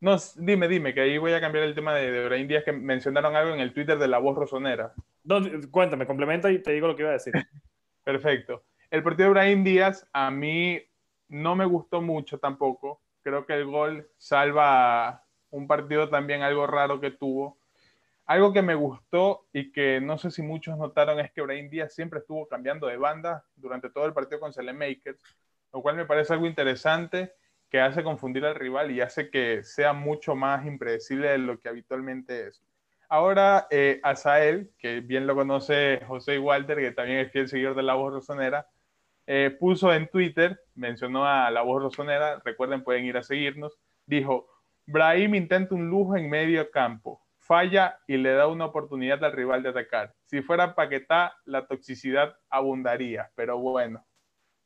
B: No, dime, dime, que ahí voy a cambiar el tema de, de Brain Díaz, que mencionaron algo en el Twitter de la voz rosonera.
C: No, cuéntame, complementa y te digo lo que iba a decir.
B: Perfecto. El partido de Brahim Díaz a mí no me gustó mucho tampoco. Creo que el gol salva un partido también algo raro que tuvo. Algo que me gustó y que no sé si muchos notaron es que Brahim Díaz siempre estuvo cambiando de banda durante todo el partido con Makers, lo cual me parece algo interesante que hace confundir al rival y hace que sea mucho más impredecible de lo que habitualmente es. Ahora, eh, Azael, que bien lo conoce José Walter, que también es fiel seguidor de La Voz Rosonera, eh, puso en Twitter, mencionó a La Voz Rosonera, recuerden, pueden ir a seguirnos, dijo, Brahim intenta un lujo en medio campo, falla y le da una oportunidad al rival de atacar. Si fuera Paquetá, la toxicidad abundaría, pero bueno.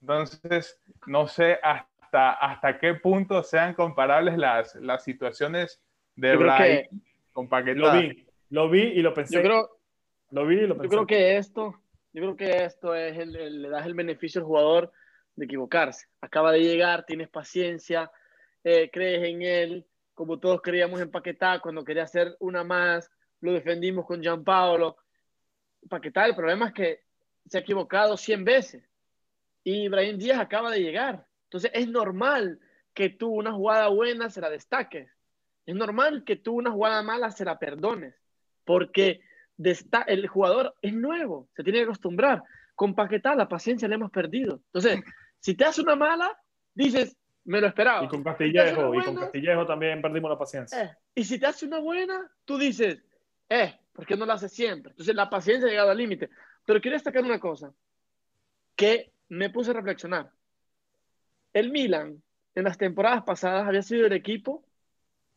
B: Entonces, no sé hasta, hasta qué punto sean comparables las, las situaciones de Brahim con Paquetá.
C: Lo vi y lo pensé.
A: Yo creo,
C: lo vi y lo
A: pensé. Yo creo que esto, yo creo que esto es el, le das el beneficio al jugador de equivocarse. Acaba de llegar, tienes paciencia, eh, crees en él, como todos creíamos en Paquetá cuando quería hacer una más, lo defendimos con Gianpaolo. Paquetá, el problema es que se ha equivocado 100 veces y Ibrahim Díaz acaba de llegar. Entonces es normal que tú una jugada buena se la destaques. Es normal que tú una jugada mala se la perdones, porque el jugador es nuevo, se tiene que acostumbrar. Con Paquetá la paciencia le hemos perdido. Entonces, si te hace una mala, dices, me lo esperaba.
C: Y con Castillejo, y con Castillejo también perdimos la paciencia.
A: Eh, y si te hace una buena, tú dices, eh, ¿por qué no la hace siempre? Entonces la paciencia ha llegado al límite. Pero quiero destacar una cosa, que me puse a reflexionar. El Milan, en las temporadas pasadas, había sido el equipo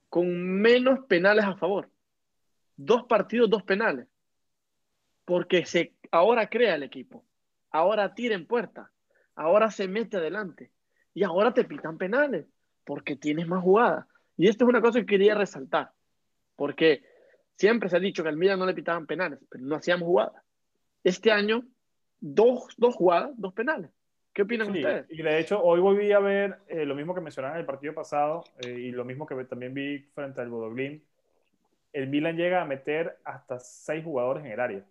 A: con menos penales a favor. Dos partidos, dos penales. Porque se, ahora crea el equipo. Ahora tira en puerta. Ahora se mete adelante. Y ahora te pitan penales. Porque tienes más jugadas. Y esto es una cosa que quería resaltar. Porque siempre se ha dicho que al Milan no le pitaban penales, pero no hacíamos jugadas. Este año, dos, dos jugadas, dos penales. ¿Qué opinan ustedes?
C: Y de hecho, hoy volví a ver eh, lo mismo que mencionaron en el partido pasado eh, y lo mismo que también vi frente al Bodoglin. El Milan llega a meter hasta seis jugadores en el área.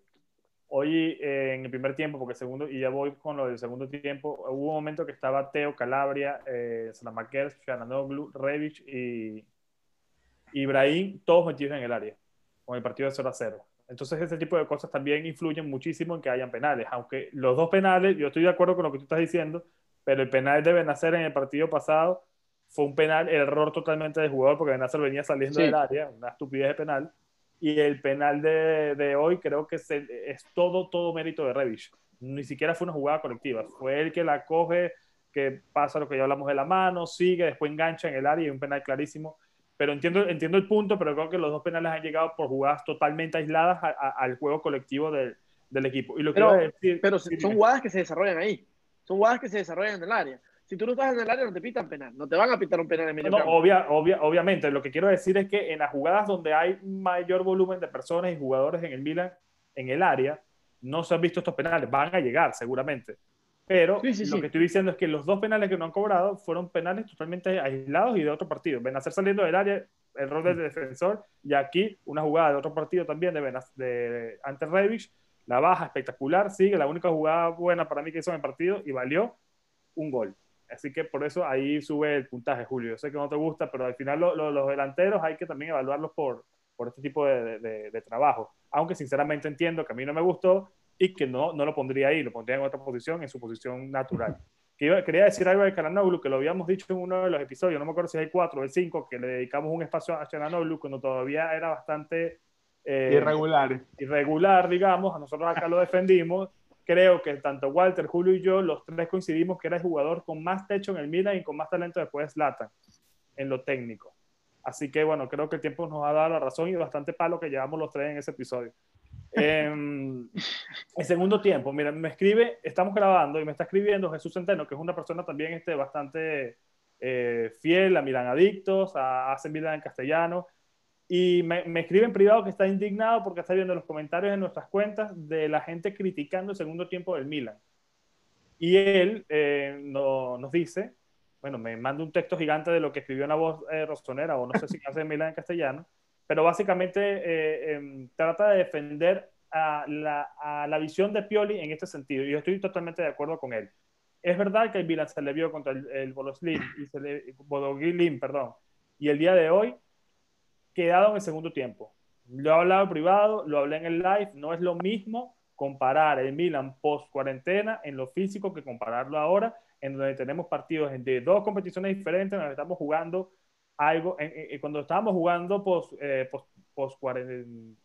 C: Hoy eh, en el primer tiempo, porque segundo, y ya voy con lo del segundo tiempo, hubo un momento que estaba Teo, Calabria, eh, Salamaker, Shananoglu, Revich y Ibrahim, todos metidos en el área, con el partido de 0 a 0. Entonces ese tipo de cosas también influyen muchísimo en que hayan penales, aunque los dos penales, yo estoy de acuerdo con lo que tú estás diciendo, pero el penal de Benacer en el partido pasado fue un penal, error totalmente del jugador, porque Benacer venía saliendo del área, una estupidez de penal, y el penal de, de hoy creo que es, es, todo, todo mérito de Revich. Ni siquiera fue una jugada colectiva, fue el que la coge, que pasa lo que ya hablamos de la mano, sigue, después engancha en el área y un penal clarísimo pero entiendo, entiendo el punto, pero creo que los dos penales han llegado por jugadas totalmente aisladas al juego colectivo del, del equipo. Y lo
A: pero, decir, pero son jugadas que se desarrollan ahí, son jugadas que se desarrollan en el área. Si tú no estás en el área, no te pitan penal, no te van a pitar un penal en medio
C: no, obvia, obvia, obviamente, lo que quiero decir es que en las jugadas donde hay mayor volumen de personas y jugadores en el Milan, en el área, no se han visto estos penales, van a llegar seguramente. Pero lo que estoy diciendo es que los dos penales que no han cobrado fueron penales totalmente aislados y de otro partido. hacer saliendo del área, error del defensor, y aquí una jugada de otro partido también de, de ante Revich, la baja espectacular, sigue la única jugada buena para mí que hizo en el partido y valió un gol. Así que por eso ahí sube el puntaje, Julio. Yo sé que no te gusta, pero al final los delanteros hay que también evaluarlos por, por este tipo de, de, trabajo. Aunque sinceramente entiendo que a mí no me gustó y que no, no lo pondría ahí, lo pondría en otra posición, en su posición natural. quería decir algo de Calanoglu, que lo habíamos dicho en uno de los episodios, no me acuerdo si hay cuatro o cinco, que le dedicamos un espacio a Calanoglu cuando todavía era bastante...
B: Eh, irregular.
C: Irregular, digamos, a nosotros acá lo defendimos. Creo que tanto Walter, Julio y yo, los tres coincidimos que era el jugador con más techo en el Milan y con más talento después de Zlatan, en lo técnico. Así que bueno, creo que el tiempo nos ha dado la razón y bastante palo que llevamos los tres en ese episodio. Eh, el segundo tiempo, mira, me escribe, estamos grabando y me está escribiendo Jesús Centeno, que es una persona también este, bastante eh, fiel a Milan Adictos, a Hacen Milan en castellano, y me, me, escribe en privado que está indignado porque está viendo los comentarios en nuestras cuentas de la gente criticando el segundo tiempo del Milan. Y él eh, no, nos dice, bueno, me manda un texto gigante de lo que escribió en la voz eh, o no sé si hace Milan en castellano, pero básicamente eh, em, trata de defender a la, visión de Pioli en este sentido. Y yo estoy totalmente de acuerdo con él. Es verdad que el Milan se le vio contra el, el y se le, perdón, y el día de hoy quedado en el segundo tiempo. Lo he hablado en privado, lo hablé en el live, no es lo mismo comparar el Milan post cuarentena en lo físico que compararlo ahora, en donde tenemos partidos de dos competiciones diferentes, donde estamos jugando algo, cuando estábamos jugando post, eh, post,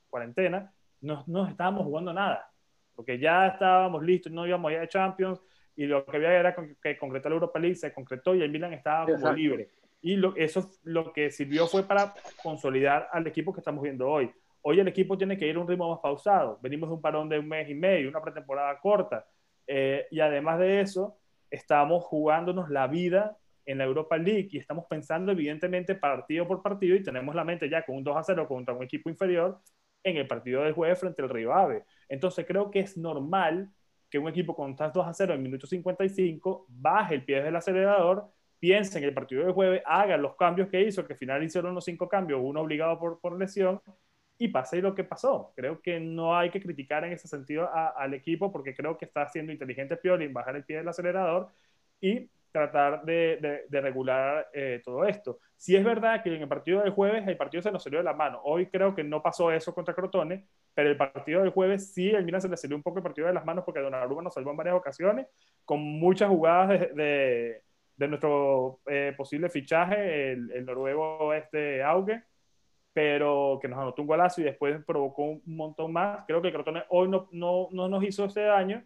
C: cuarentena, no, no estábamos jugando nada, porque ya estábamos listos, no íbamos ya de Champions, y lo que había era que concretar la Europa League, se concretó y el Milan estaba como libre. Y lo, eso lo que sirvió fue para consolidar al equipo que estamos viendo hoy. Hoy el equipo tiene que ir a un ritmo más pausado. Venimos de un parón de un mes y medio, una pretemporada corta. Eh, y además de eso, estamos jugándonos la vida en la Europa League y estamos pensando evidentemente partido por partido y tenemos la mente ya con un 2 a 0 contra un equipo inferior en el partido del jueves frente al Río Ave. Entonces creo que es normal que un equipo con 2 a 0 en minuto 55 baje el pie del acelerador, piense en el partido de jueves, haga los cambios que hizo, que al final hicieron los cinco cambios, uno obligado por, por lesión, y pase lo que pasó. Creo que no hay que criticar en ese sentido al equipo porque creo que está haciendo inteligente Pioli en bajar el pie del acelerador y tratar de, de, regular eh, todo esto. Si es verdad que en el partido del jueves el partido se nos salió de la mano. Hoy creo que no pasó eso contra Crotone, pero el partido del jueves sí, el Milan se le salió un poco el partido de las manos porque Donnarumma nos salvó en varias ocasiones, con muchas jugadas de, de nuestro eh, posible fichaje, el, el, noruego este Auge, pero que nos anotó un golazo y después provocó un montón más. Creo que el Crotone hoy no, no, no nos hizo ese daño,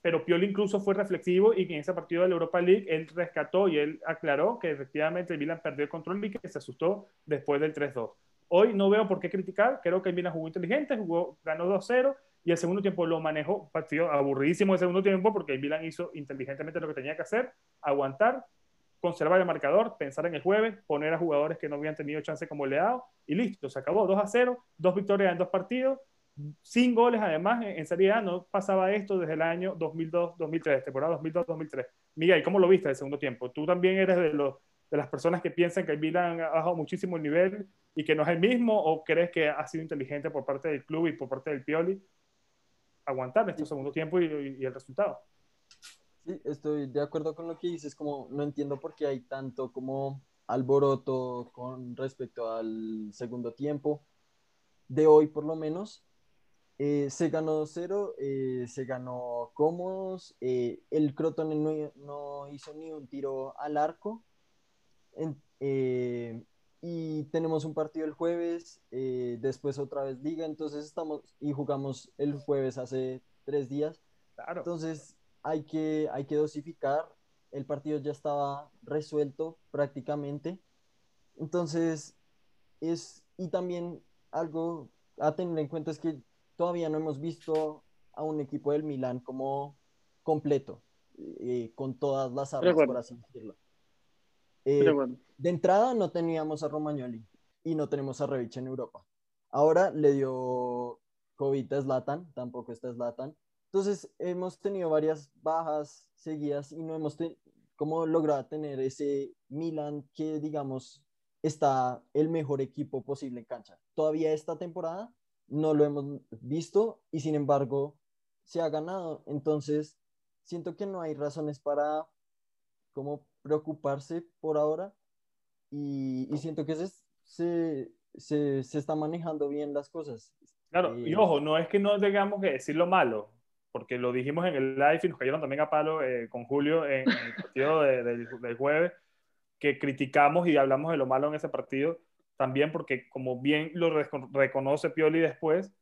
C: pero Pioli incluso fue reflexivo y en ese partido de la Europa League él rescató y él aclaró que efectivamente el Milan perdió el control y que se asustó después del 3-2. Hoy no veo por qué criticar, creo que el Milan jugó inteligente, jugó, ganó 2-0 y el segundo tiempo lo manejó, partido aburridísimo el segundo tiempo porque el Milan hizo inteligentemente lo que tenía que hacer, aguantar, conservar el marcador, pensar en el jueves, poner a jugadores que no habían tenido chance como Leao y listo, se acabó 2 0, dos victorias en dos partidos sin goles además en, A, no pasaba esto desde el año 2002-2003, temporada 2002-2003. Miguel, ¿cómo lo viste el segundo tiempo? ¿Tú también eres de, los, de las personas que piensan que el Milan ha bajado muchísimo el nivel y que no es el mismo o crees que ha sido inteligente por parte del club y por parte del Pioli aguantar este segundo tiempo y, y el resultado?
D: Sí, estoy de acuerdo con lo que dices, como no entiendo por qué hay tanto como alboroto con respecto al segundo tiempo de hoy por lo menos eh, se ganó 0 eh, se ganó cómodos. Eh, el Crotone no, hizo ni un tiro al arco. Y tenemos un partido el jueves, después otra vez liga, entonces estamos y jugamos el jueves hace tres días.
C: Claro.
D: Entonces hay que, hay que dosificar. El partido ya estaba resuelto prácticamente. Entonces, es, y también algo a tener en cuenta es que todavía no hemos visto a un equipo del Milán como completo, eh, con todas las armas, por así decirlo. Eh, de entrada no teníamos a Romagnoli y no tenemos a Revich en Europa. Ahora le dio COVID a Zlatan, tampoco está Zlatan. Entonces hemos tenido varias bajas seguidas y no hemos como logrado tener ese Milan que digamos está el mejor equipo posible en cancha. Todavía esta temporada no lo hemos visto y sin embargo se ha ganado. Entonces, siento que no hay razones para como preocuparse por ahora y, siento que se, se, se, está manejando bien las cosas.
C: Claro, y eh, ojo, no es que no tengamos que decir lo malo, porque lo dijimos en el live y nos cayeron también a palo eh, con Julio en, el partido del jueves, que criticamos y hablamos de lo malo en ese partido también porque como bien lo reconoce Pioli después,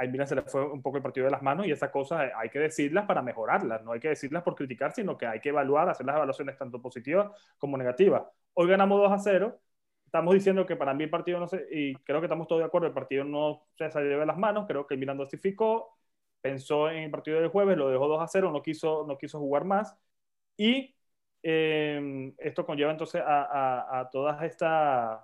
C: a Milan se le fue un poco el partido de las manos y esas cosas hay que decirlas para mejorarlas, no hay que decirlas por criticar, sino que hay que evaluar, hacer las evaluaciones tanto positivas como negativas. Hoy ganamos 2 a 0, estamos diciendo que para mí el partido no se, y creo que estamos todos de acuerdo, el partido no se salió de las manos, creo que el Milan dosificó, pensó en el partido del jueves, lo dejó 2 a 0, no quiso, no quiso jugar más y eh, esto conlleva entonces a, a, a todas estas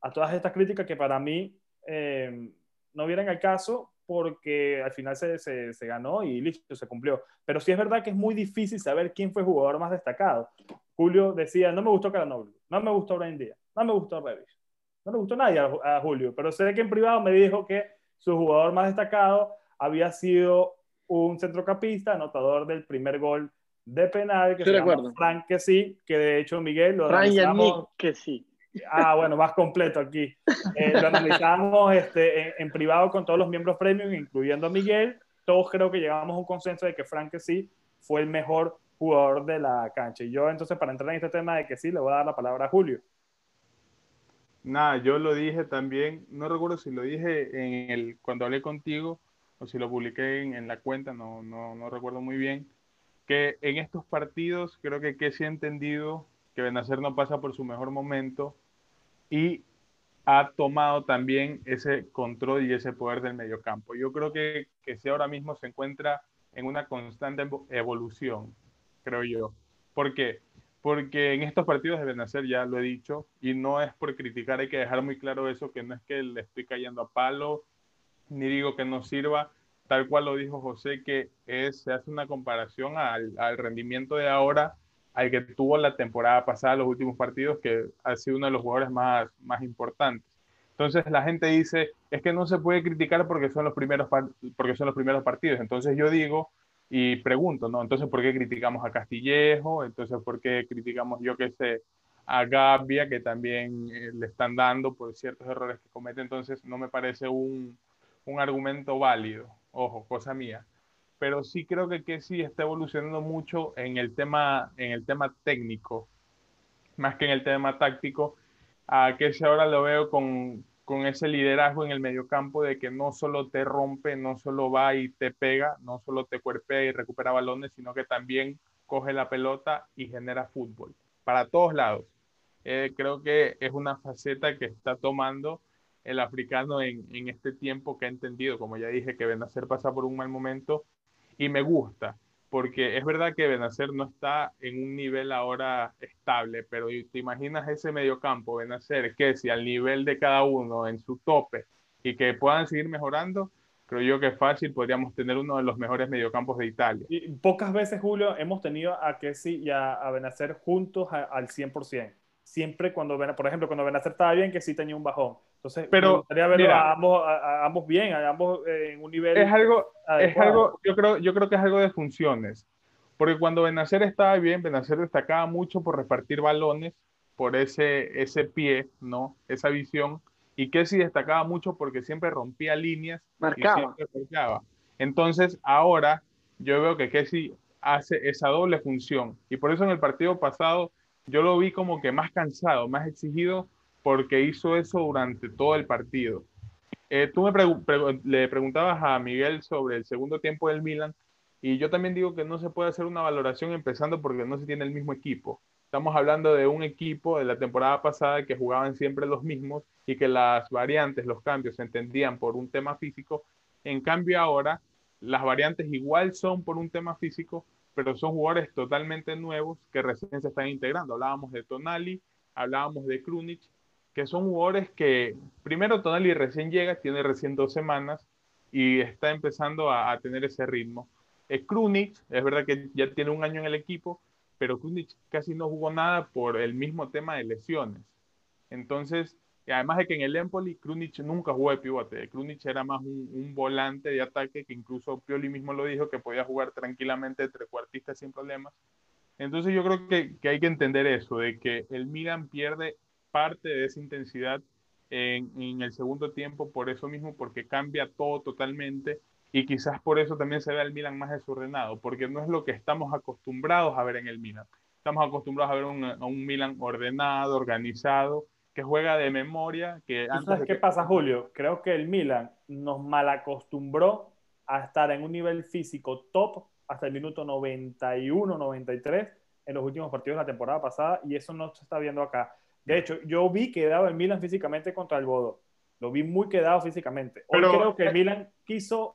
C: a todas estas críticas que para mí eh, no vienen al caso porque al final se, se, ganó y listo, se cumplió. Pero sí es verdad que es muy difícil saber quién fue el jugador más destacado. Julio decía, no me gustó Caranoglu, no me gustó Brian Díaz, no me gustó Revis, no le gustó nadie a, Julio, pero sé que en privado me dijo que su jugador más destacado había sido un centrocampista, anotador del primer gol de penal, que se llama Frank que sí, que de hecho Miguel lo
A: Frank que sí.
C: Ah, bueno, más completo aquí. Eh, lo analizamos este, en, privado con todos los miembros premium, incluyendo a Miguel. Todos creo que llegamos a un consenso de que Frank sí fue el mejor jugador de la cancha. Y yo entonces para entrar en este tema de que sí, le voy a dar la palabra a Julio.
B: Nada, yo lo dije también, no recuerdo si lo dije en el, cuando hablé contigo o si lo publiqué en, la cuenta, no, no, no, recuerdo muy bien, que en estos partidos creo que, sí he entendido que Benacer no pasa por su mejor momento y ha tomado también ese control y ese poder del mediocampo. Yo creo que, que si ahora mismo se encuentra en una constante evolución, creo yo. ¿Por qué? Porque en estos partidos de Benacer, ya lo he dicho, y no es por criticar, hay que dejar muy claro eso, que no es que le estoy cayendo a palo, ni digo que no sirva. tal cual lo dijo José, que es, se hace una comparación al, al, rendimiento de ahora al que tuvo la temporada pasada, los últimos partidos, que ha sido uno de los jugadores más, más importantes. Entonces la gente dice, es que no se puede criticar porque son los primeros, porque son los primeros partidos. Entonces yo digo y pregunto, ¿no? Entonces, ¿por qué criticamos a Castillejo? Entonces, ¿por qué criticamos, yo qué sé, a Gabia, que también eh, le están dando por ciertos errores que comete? Entonces, no me parece un, un argumento válido. Ojo, cosa mía. Pero sí creo que, sí está evolucionando mucho en el tema, en el tema técnico, más que en el tema táctico a si ahora lo veo con, con ese liderazgo en el mediocampo de que no solo te rompe, no solo va y te pega, no solo te cuerpea y recupera balones, sino que también coge la pelota y genera fútbol para todos lados. Eh, creo que es una faceta que está tomando el africano en, en, este tiempo que ha entendido, como ya dije, que Benacer pasa por un mal momento y me gusta porque es verdad que Benacer no está en un nivel ahora estable, pero te imaginas ese mediocampo, Benacer, que si al nivel de cada uno en su tope y que puedan seguir mejorando, creo yo que fácil podríamos tener uno de los mejores mediocampos de Italia.
C: Y pocas veces, Julio, hemos tenido a Kessi y a, a Benacer juntos al 100%. Siempre cuando, por ejemplo, cuando Benacer estaba bien, sí tenía un bajón. Entonces,
B: pero,
C: me gustaría verlo a, ambos, a, ambos bien, a ambos eh, en un nivel.
B: Es algo, es algo yo, creo, yo creo que es algo de funciones. Porque cuando Benacer estaba bien, Benacer destacaba mucho por repartir balones, por ese, ese pie, ¿no? Esa visión. Y Kessi destacaba mucho porque siempre rompía líneas
A: Marcaba.
B: y siempre marcaba. Entonces, ahora yo veo que Kessi hace esa doble función. Y por eso en el partido pasado yo lo vi como que más cansado, más exigido, porque hizo eso durante todo el partido. Eh, tú me le preguntabas a Miguel sobre el segundo tiempo del Milan y yo también digo que no se puede hacer una valoración empezando porque no se tiene el mismo equipo. Estamos hablando de un equipo de la temporada pasada que jugaban siempre los mismos y que las variantes, los cambios se entendían por un tema físico. En cambio ahora las variantes igual son por un tema físico, pero son jugadores totalmente nuevos que recién se están integrando. Hablábamos de Tonali, hablábamos de Krunic que son jugadores que, primero Tonali recién llega, tiene recién dos semanas y está empezando a, tener ese ritmo. Eh, Krunic, es verdad que ya tiene un año en el equipo, pero Krunic casi no jugó nada por el mismo tema de lesiones. Entonces, además de que en el Empoli, Krunic nunca jugó de pivote. Krunic era más un, volante de ataque que incluso Pioli mismo lo dijo, que podía jugar tranquilamente entre cuartistas sin problemas. Entonces yo creo que, que, hay que entender eso, de que el Milan pierde parte de esa intensidad en, en, el segundo tiempo por eso mismo, porque cambia todo totalmente y quizás por eso también se ve al Milan más desordenado, porque no es lo que estamos acostumbrados a ver en el Milan. Estamos acostumbrados a ver un, a un Milan ordenado, organizado, que juega de memoria. Que
C: ¿Sabes qué pasa, Julio? Creo que el Milan nos malacostumbró a estar en un nivel físico top hasta el minuto 91, 93 en los últimos partidos de la temporada pasada y eso no se está viendo acá. De hecho, yo vi quedado el Milan físicamente contra el Bodo. Lo vi muy quedado físicamente. Hoy Pero, creo que el eh, Milan quiso,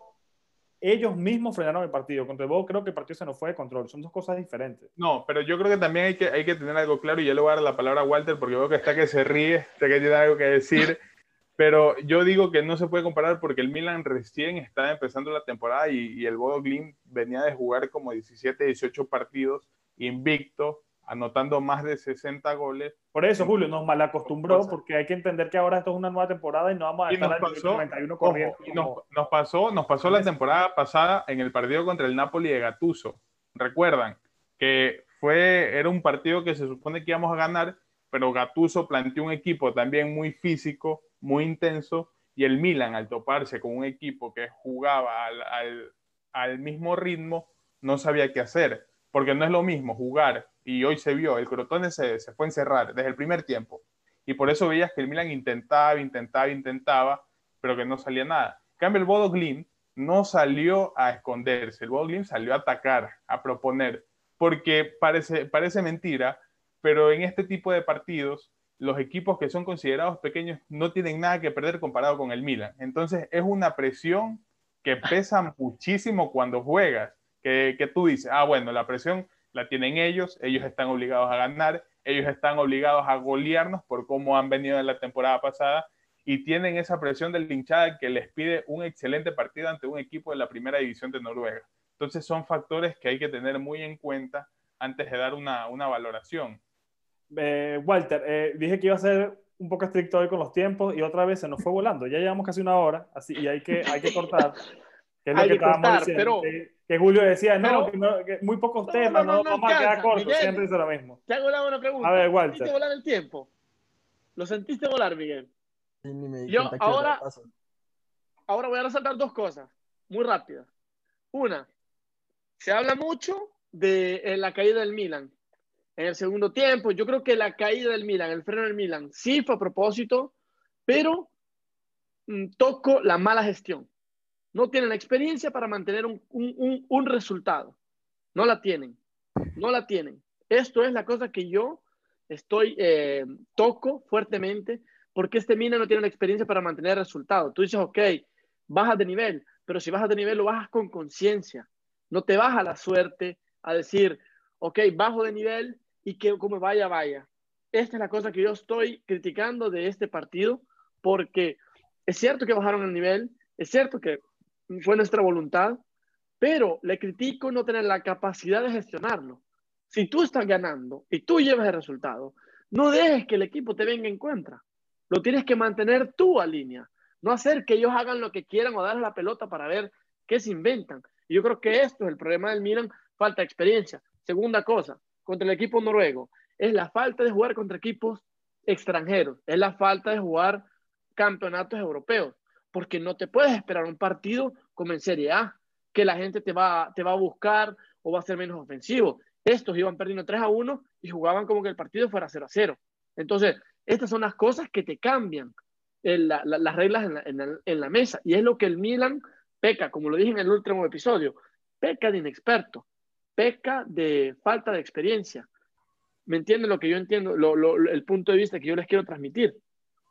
C: ellos mismos frenaron el partido. Contra el Bodo creo que el partido se nos fue de control. Son dos cosas diferentes.
B: No, pero yo creo que también hay que, hay que tener algo claro y yo le voy a dar la palabra a Walter porque veo que está que se ríe, sé que tiene algo que decir. Pero yo digo que no se puede comparar porque el Milan recién está empezando la temporada y, y el Bodo Glim venía de jugar como 17, 18 partidos invicto anotando más de 60 goles.
C: Por eso, Julio, nos malacostumbró, porque hay que entender que ahora esto es una nueva temporada y no vamos a estar
B: en el 91 corriendo. Ojo, nos, pasó, nos pasó la temporada pasada en el partido contra el Napoli de Gattuso. Recuerdan que fue, era un partido que se supone que íbamos a ganar, pero Gattuso planteó un equipo también muy físico, muy intenso, y el Milan, al toparse con un equipo que jugaba al, al, al mismo ritmo, no sabía qué hacer, porque no es lo mismo jugar y hoy se vio, el Crotone se, fue a encerrar desde el primer tiempo. Y por eso veías que el Milan intentaba, intentaba, intentaba, pero que no salía nada. En cambio, el Bodo Glimt no salió a esconderse, el Bodo Glimt salió a atacar, a proponer, porque parece, parece mentira, pero en este tipo de partidos, los equipos que son considerados pequeños no tienen nada que perder comparado con el Milan. Entonces, es una presión que pesa muchísimo cuando juegas, que, que tú dices, ah, bueno, la presión la tienen ellos, ellos están obligados a ganar, ellos están obligados a golearnos por cómo han venido en la temporada pasada y tienen esa presión del hinchada que les pide un excelente partido ante un equipo de la primera división de Noruega. Entonces son factores que hay que tener muy en cuenta antes de dar una, una valoración.
C: Eh, Walter, eh, dije que iba a ser un poco estricto hoy con los tiempos y otra vez se nos fue volando. Ya llevamos casi una hora así, y hay que, hay que cortar. Que es lo que, estábamos diciendo. que, Julio decía, no, que, muy pocos temas, no, vamos a quedar cortos, siempre dice lo mismo.
A: Te hago una pregunta.
C: A ver, Walter.
A: ¿Sentiste volar el tiempo? ¿Lo sentiste volar, Miguel? Yo ahora, ahora voy a resaltar dos cosas, muy rápidas. Una, se habla mucho de eh, la caída del Milan en el segundo tiempo. Yo creo que la caída del Milan, el freno del Milan, sí fue a propósito, pero mm, toco la mala gestión. No tienen la experiencia para mantener un, un, un, resultado. No la tienen. No la tienen. Esto es la cosa que yo estoy, eh, toco fuertemente, porque este Milan no tiene la experiencia para mantener el resultado. Tú dices, ok, bajas de nivel, pero si bajas de nivel lo bajas con conciencia. No te baja la suerte a decir, ok, bajo de nivel y que como vaya, vaya. Esta es la cosa que yo estoy criticando de este partido, porque es cierto que bajaron el nivel, es cierto que fue nuestra voluntad, pero le critico no tener la capacidad de gestionarlo. Si tú estás ganando y tú llevas el resultado, no dejes que el equipo te venga en contra. Lo tienes que mantener tú a línea. No hacer que ellos hagan lo que quieran o dar la pelota para ver qué se inventan. Y yo creo que esto es el problema del Milan, falta de experiencia. Segunda cosa, contra el equipo noruego, es la falta de jugar contra equipos extranjeros, es la falta de jugar campeonatos europeos, porque no te puedes esperar un partido como en Serie A, que la gente te va, te va a buscar o va a ser menos ofensivo. Estos iban perdiendo 3 a 1 y jugaban como que el partido fuera 0 a 0. Entonces, estas son las cosas que te cambian las reglas en la, en la mesa. Y es lo que el Milan peca, como lo dije en el último episodio, peca de inexperto peca de falta de experiencia. ¿Me entienden lo que yo entiendo? el punto de vista que yo les quiero transmitir.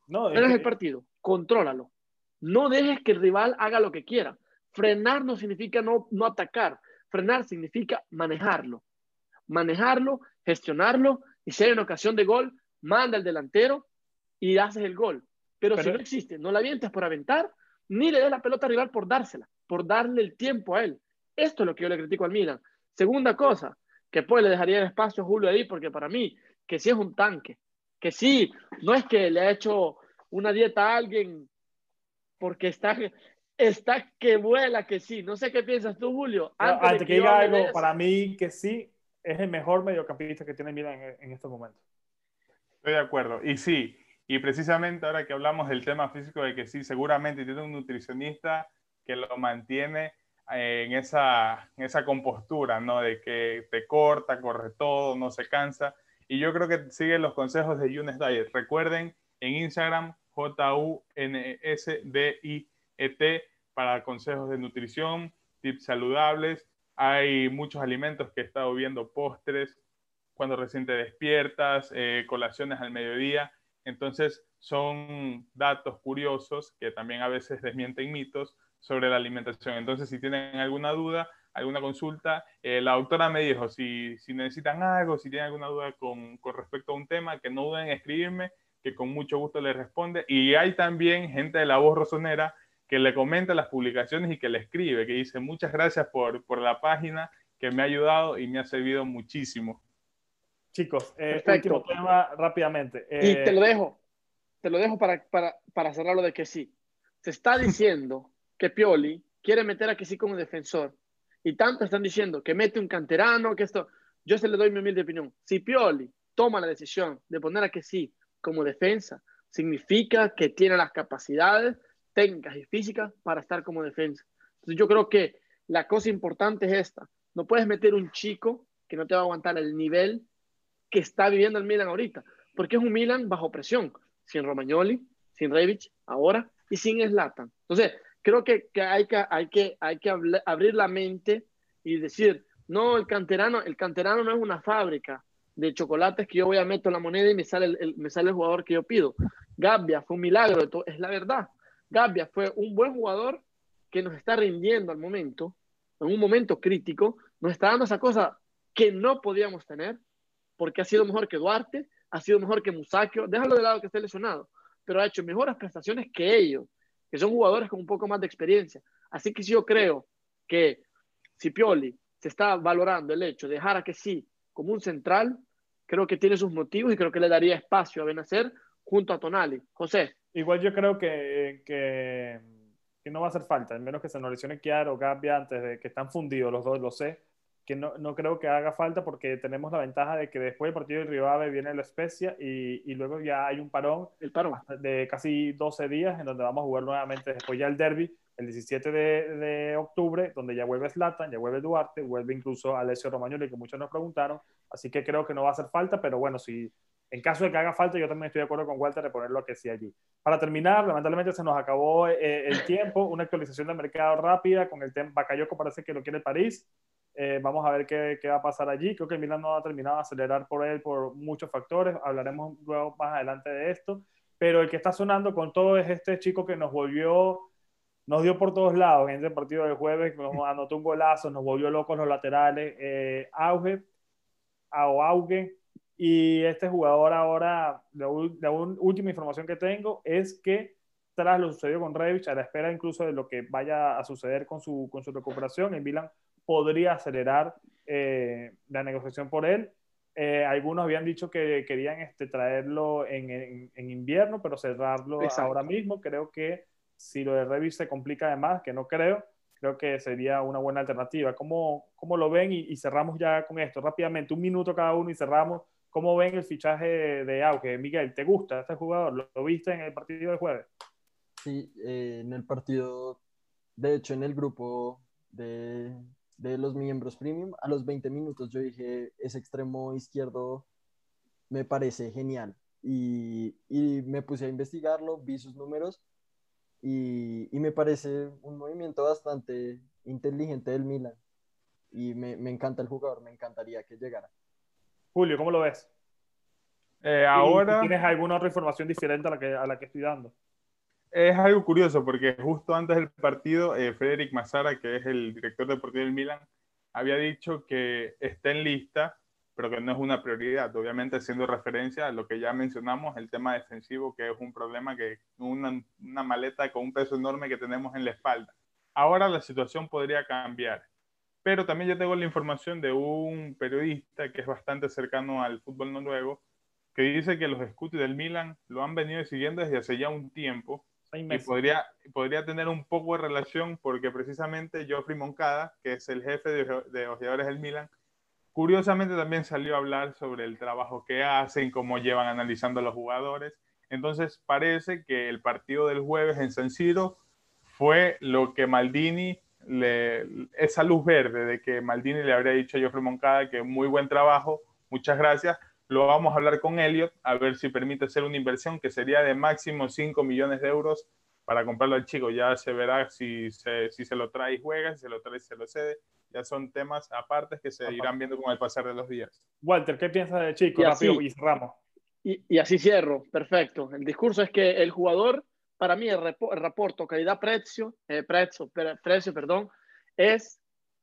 A: No, es el partido, contrólalo. No dejes que el rival haga lo que quiera. Frenar no significa no, no atacar. Frenar significa manejarlo. Manejarlo, gestionarlo y si hay una ocasión de gol, manda el delantero y haces el gol. Pero, si no existe, no la avientes por aventar, ni le des la pelota al rival por dársela, por darle el tiempo a él. Esto es lo que yo le critico al Milan. Segunda cosa, que pues le dejaría el espacio a Julio ahí, porque para mí, que sí es un tanque, que sí, no es que le ha hecho una dieta a alguien porque está, está que vuela, que sí. No sé qué piensas tú, Julio.
C: Antes, que, diga algo, para mí que sí, es el mejor mediocampista que tiene Milan en, en estos momentos.
B: Estoy de acuerdo. Y sí, y precisamente ahora que hablamos del tema físico, de que sí, seguramente tiene un nutricionista que lo mantiene en esa, en esa compostura, ¿no? De que te corta, corre todo, no se cansa. Y yo creo que sigue los consejos de Younes Diet. Recuerden en Instagram, J-U-N-S-D-I-E-T, para consejos de nutrición, tips saludables. Hay muchos alimentos que he estado viendo, postres, cuando recién te despiertas, eh, colaciones al mediodía. Entonces, son datos curiosos que también a veces desmienten mitos sobre la alimentación. Entonces, si tienen alguna duda, alguna consulta, eh, la doctora me dijo, si, si, necesitan algo, si tienen alguna duda con, con, respecto a un tema, que no duden en escribirme, que con mucho gusto les responde. Y hay también gente de la voz rosonera que le comenta las publicaciones y que le escribe, que dice, muchas gracias por, por la página, que me ha ayudado y me ha servido muchísimo.
C: Chicos, eh, último tema rápidamente.
A: y te lo dejo, te lo dejo para, para, para cerrarlo de que sí. Se está diciendo que Pioli quiere meter a que sí como defensor y tanto están diciendo que mete un canterano, que esto, yo se le doy mi humilde opinión. Si Pioli toma la decisión de poner a que sí como defensa, significa que tiene las capacidades técnicas y físicas para estar como defensa. Entonces yo creo que la cosa importante es esta. No puedes meter un chico que no te va a aguantar el nivel que está viviendo el Milan ahorita, porque es un Milan bajo presión, sin Romagnoli, sin Rebic ahora y sin Zlatan. Entonces, creo que, hay que, abrir la mente y decir, no, el canterano, el canterano no es una fábrica de chocolates que yo voy a meter la moneda y me sale el, me sale el jugador que yo pido. Gabbia fue un milagro, es la verdad. Gabbia fue un buen jugador que nos está rindiendo al momento, en un momento crítico, nos está dando esa cosa que no podíamos tener, porque ha sido mejor que Duarte, ha sido mejor que Musacchio, déjalo de lado que esté lesionado, pero ha hecho mejores prestaciones que ellos, que son jugadores con un poco más de experiencia. Así que yo creo que si se está valorando el hecho de dejar a que sí como un central, creo que tiene sus motivos y creo que le daría espacio a Benacer junto a Tonali. José.
C: Igual yo creo que, que, no va a hacer falta, al menos que se nos lesione Chiaro o Gambia antes de que están fundidos los dos, lo sé, que no, no, creo que haga falta porque tenemos la ventaja de que después del partido de Rivave viene la Especia y, y, luego ya hay un parón,
A: el parón.
C: de casi 12 días en donde vamos a jugar nuevamente después ya el derby el 17 de, de, octubre, donde ya vuelve Slatan, ya vuelve Duarte, vuelve incluso Alessio Romagnoli, que muchos nos preguntaron, así que creo que no va a hacer falta, pero bueno, si en caso de que haga falta, yo también estoy de acuerdo con Walter de ponerlo que sí allí. Para terminar, lamentablemente se nos acabó eh, el tiempo, una actualización de mercado rápida con el tema Bakayoko parece que lo quiere París, eh, vamos a ver qué, qué, va a pasar allí, creo que el Milan no ha terminado de acelerar por él por muchos factores, hablaremos luego más adelante de esto, pero el que está sonando con todo es este chico que nos volvió nos dio por todos lados en ese partido del jueves, nos anotó un golazo, nos volvió locos los laterales, eh, Auge, Auge, y este jugador ahora, la, última información que tengo es que tras lo sucedido con Revich, a la espera incluso de lo que vaya a suceder con su, con su recuperación, en Milan podría acelerar eh, la negociación por él. Eh, algunos habían dicho que querían este, traerlo en, en, invierno, pero cerrarlo ahora mismo. Creo que si lo de Revit se complica además, que no creo, creo que sería una buena alternativa. ¿Cómo, cómo lo ven? Y, cerramos ya con esto rápidamente, un minuto cada uno y cerramos. ¿Cómo ven el fichaje de Auge? Miguel, ¿te gusta este jugador? ¿Lo, viste en el partido de jueves?
D: Sí, eh, en el partido, de hecho, en el grupo de, de los miembros premium, a los 20 minutos yo dije, ese extremo izquierdo me parece genial. Y, y me puse a investigarlo, vi sus números y, y, me parece un movimiento bastante inteligente del Milan. Y me, me, encanta el jugador, me encantaría que llegara.
C: Julio, ¿cómo lo ves?
B: Eh, ahora...
C: ¿Tienes alguna otra información diferente a la que, a la que estoy dando?
B: Es algo curioso porque justo antes del partido, eh, Frederic Massara, que es el director deportivo del Milan, había dicho que está en lista pero que no es una prioridad. Obviamente, haciendo referencia a lo que ya mencionamos, el tema defensivo, que es un problema que una, una maleta con un peso enorme que tenemos en la espalda. Ahora la situación podría cambiar, pero también yo tengo la información de un periodista que es bastante cercano al fútbol noruego, que dice que los scouts del Milan lo han venido siguiendo desde hace ya un tiempo y podría, podría tener un poco de relación porque precisamente Geoffrey Moncada, que es el jefe de, de ojeadores del Milan, Curiosamente también salió a hablar sobre el trabajo que hacen, cómo llevan analizando a los jugadores. Entonces parece que el partido del jueves en San Siro fue lo que Maldini, le, esa luz verde de que Maldini le habría dicho a Joffrey Moncada que muy buen trabajo, muchas gracias. Lo vamos a hablar con Elliot a ver si permite hacer una inversión que sería de máximo 5 millones de euros para comprarlo al chico. Ya se verá si se, si se lo trae y juega, si se lo trae y se lo cede ya son temas aparte que se irán viendo con el pasar de los días.
C: Walter, ¿qué piensas de Chico? Y Rápido y cerramos.
A: Y, así cierro, perfecto. El discurso es que el jugador, para mí, el, reporto calidad-precio, eh, precio, precio, perdón, es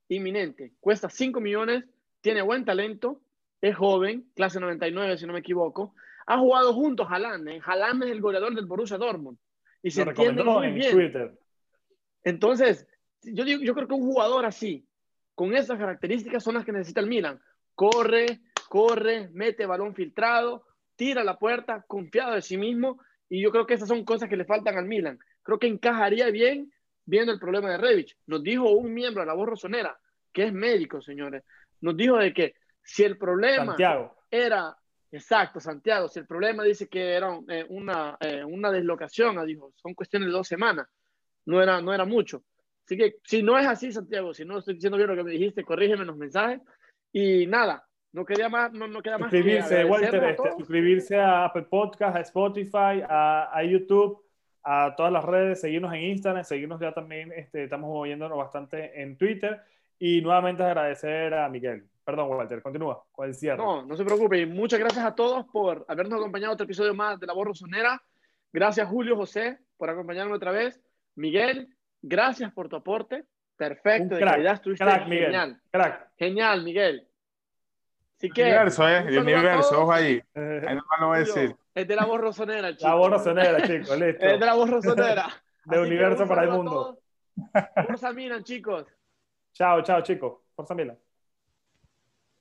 A: inminente. Cuesta 5 millones, tiene buen talento, es joven, clase 99 si no me equivoco. Ha jugado juntos Haaland. ¿eh? Haaland es el goleador del Borussia Dortmund. Y se entiende muy bien. Twitter. Entonces, yo, digo, yo creo que un jugador así, con esas características son las que necesita el Milan. Corre, corre, mete balón filtrado, tira la puerta, confiado de sí mismo. Y yo creo que esas son cosas que le faltan al Milan. Creo que encajaría bien viendo el problema de Revich. Nos dijo un miembro de la voz rosonera, que es médico, señores, nos dijo de que si el problema era, exacto, Santiago, si el problema dice que era eh, una, eh, una deslocación, ah, dijo, son cuestiones de dos semanas, no era, no era mucho. Así que si no es así, Santiago, si no estoy diciendo bien lo que me dijiste, corrígeme en los mensajes. Y nada, no queda más, no, no queda más
C: suscribirse, Walter, este, suscribirse a Apple Podcast, a Spotify, a, a, YouTube, a todas las redes, seguirnos en Instagram, seguirnos ya también, este, estamos moviéndonos bastante en Twitter. Y nuevamente agradecer a Miguel. Perdón, Walter, continúa con el cierre.
A: No, no se preocupe. Y muchas gracias a todos por habernos acompañado otro episodio más de La Voz Rosonera. Gracias, Julio, José, por acompañarme otra vez. Miguel, Gracias por tu aporte. Perfecto, de calidad estuviste genial.
C: Crack.
A: Genial, Miguel.
B: Así que, universo, ¿eh? El universo, ojo ahí. Ahí no lo voy a decir.
A: Es de la voz rosonera, chicos.
C: La voz rosonera, chicos, listo.
A: Es de la voz rosonera.
C: De
A: Así
C: universo
A: un
C: para el mundo.
A: Forza Milan, chicos.
C: Chao, chao, chicos. Forza Milan.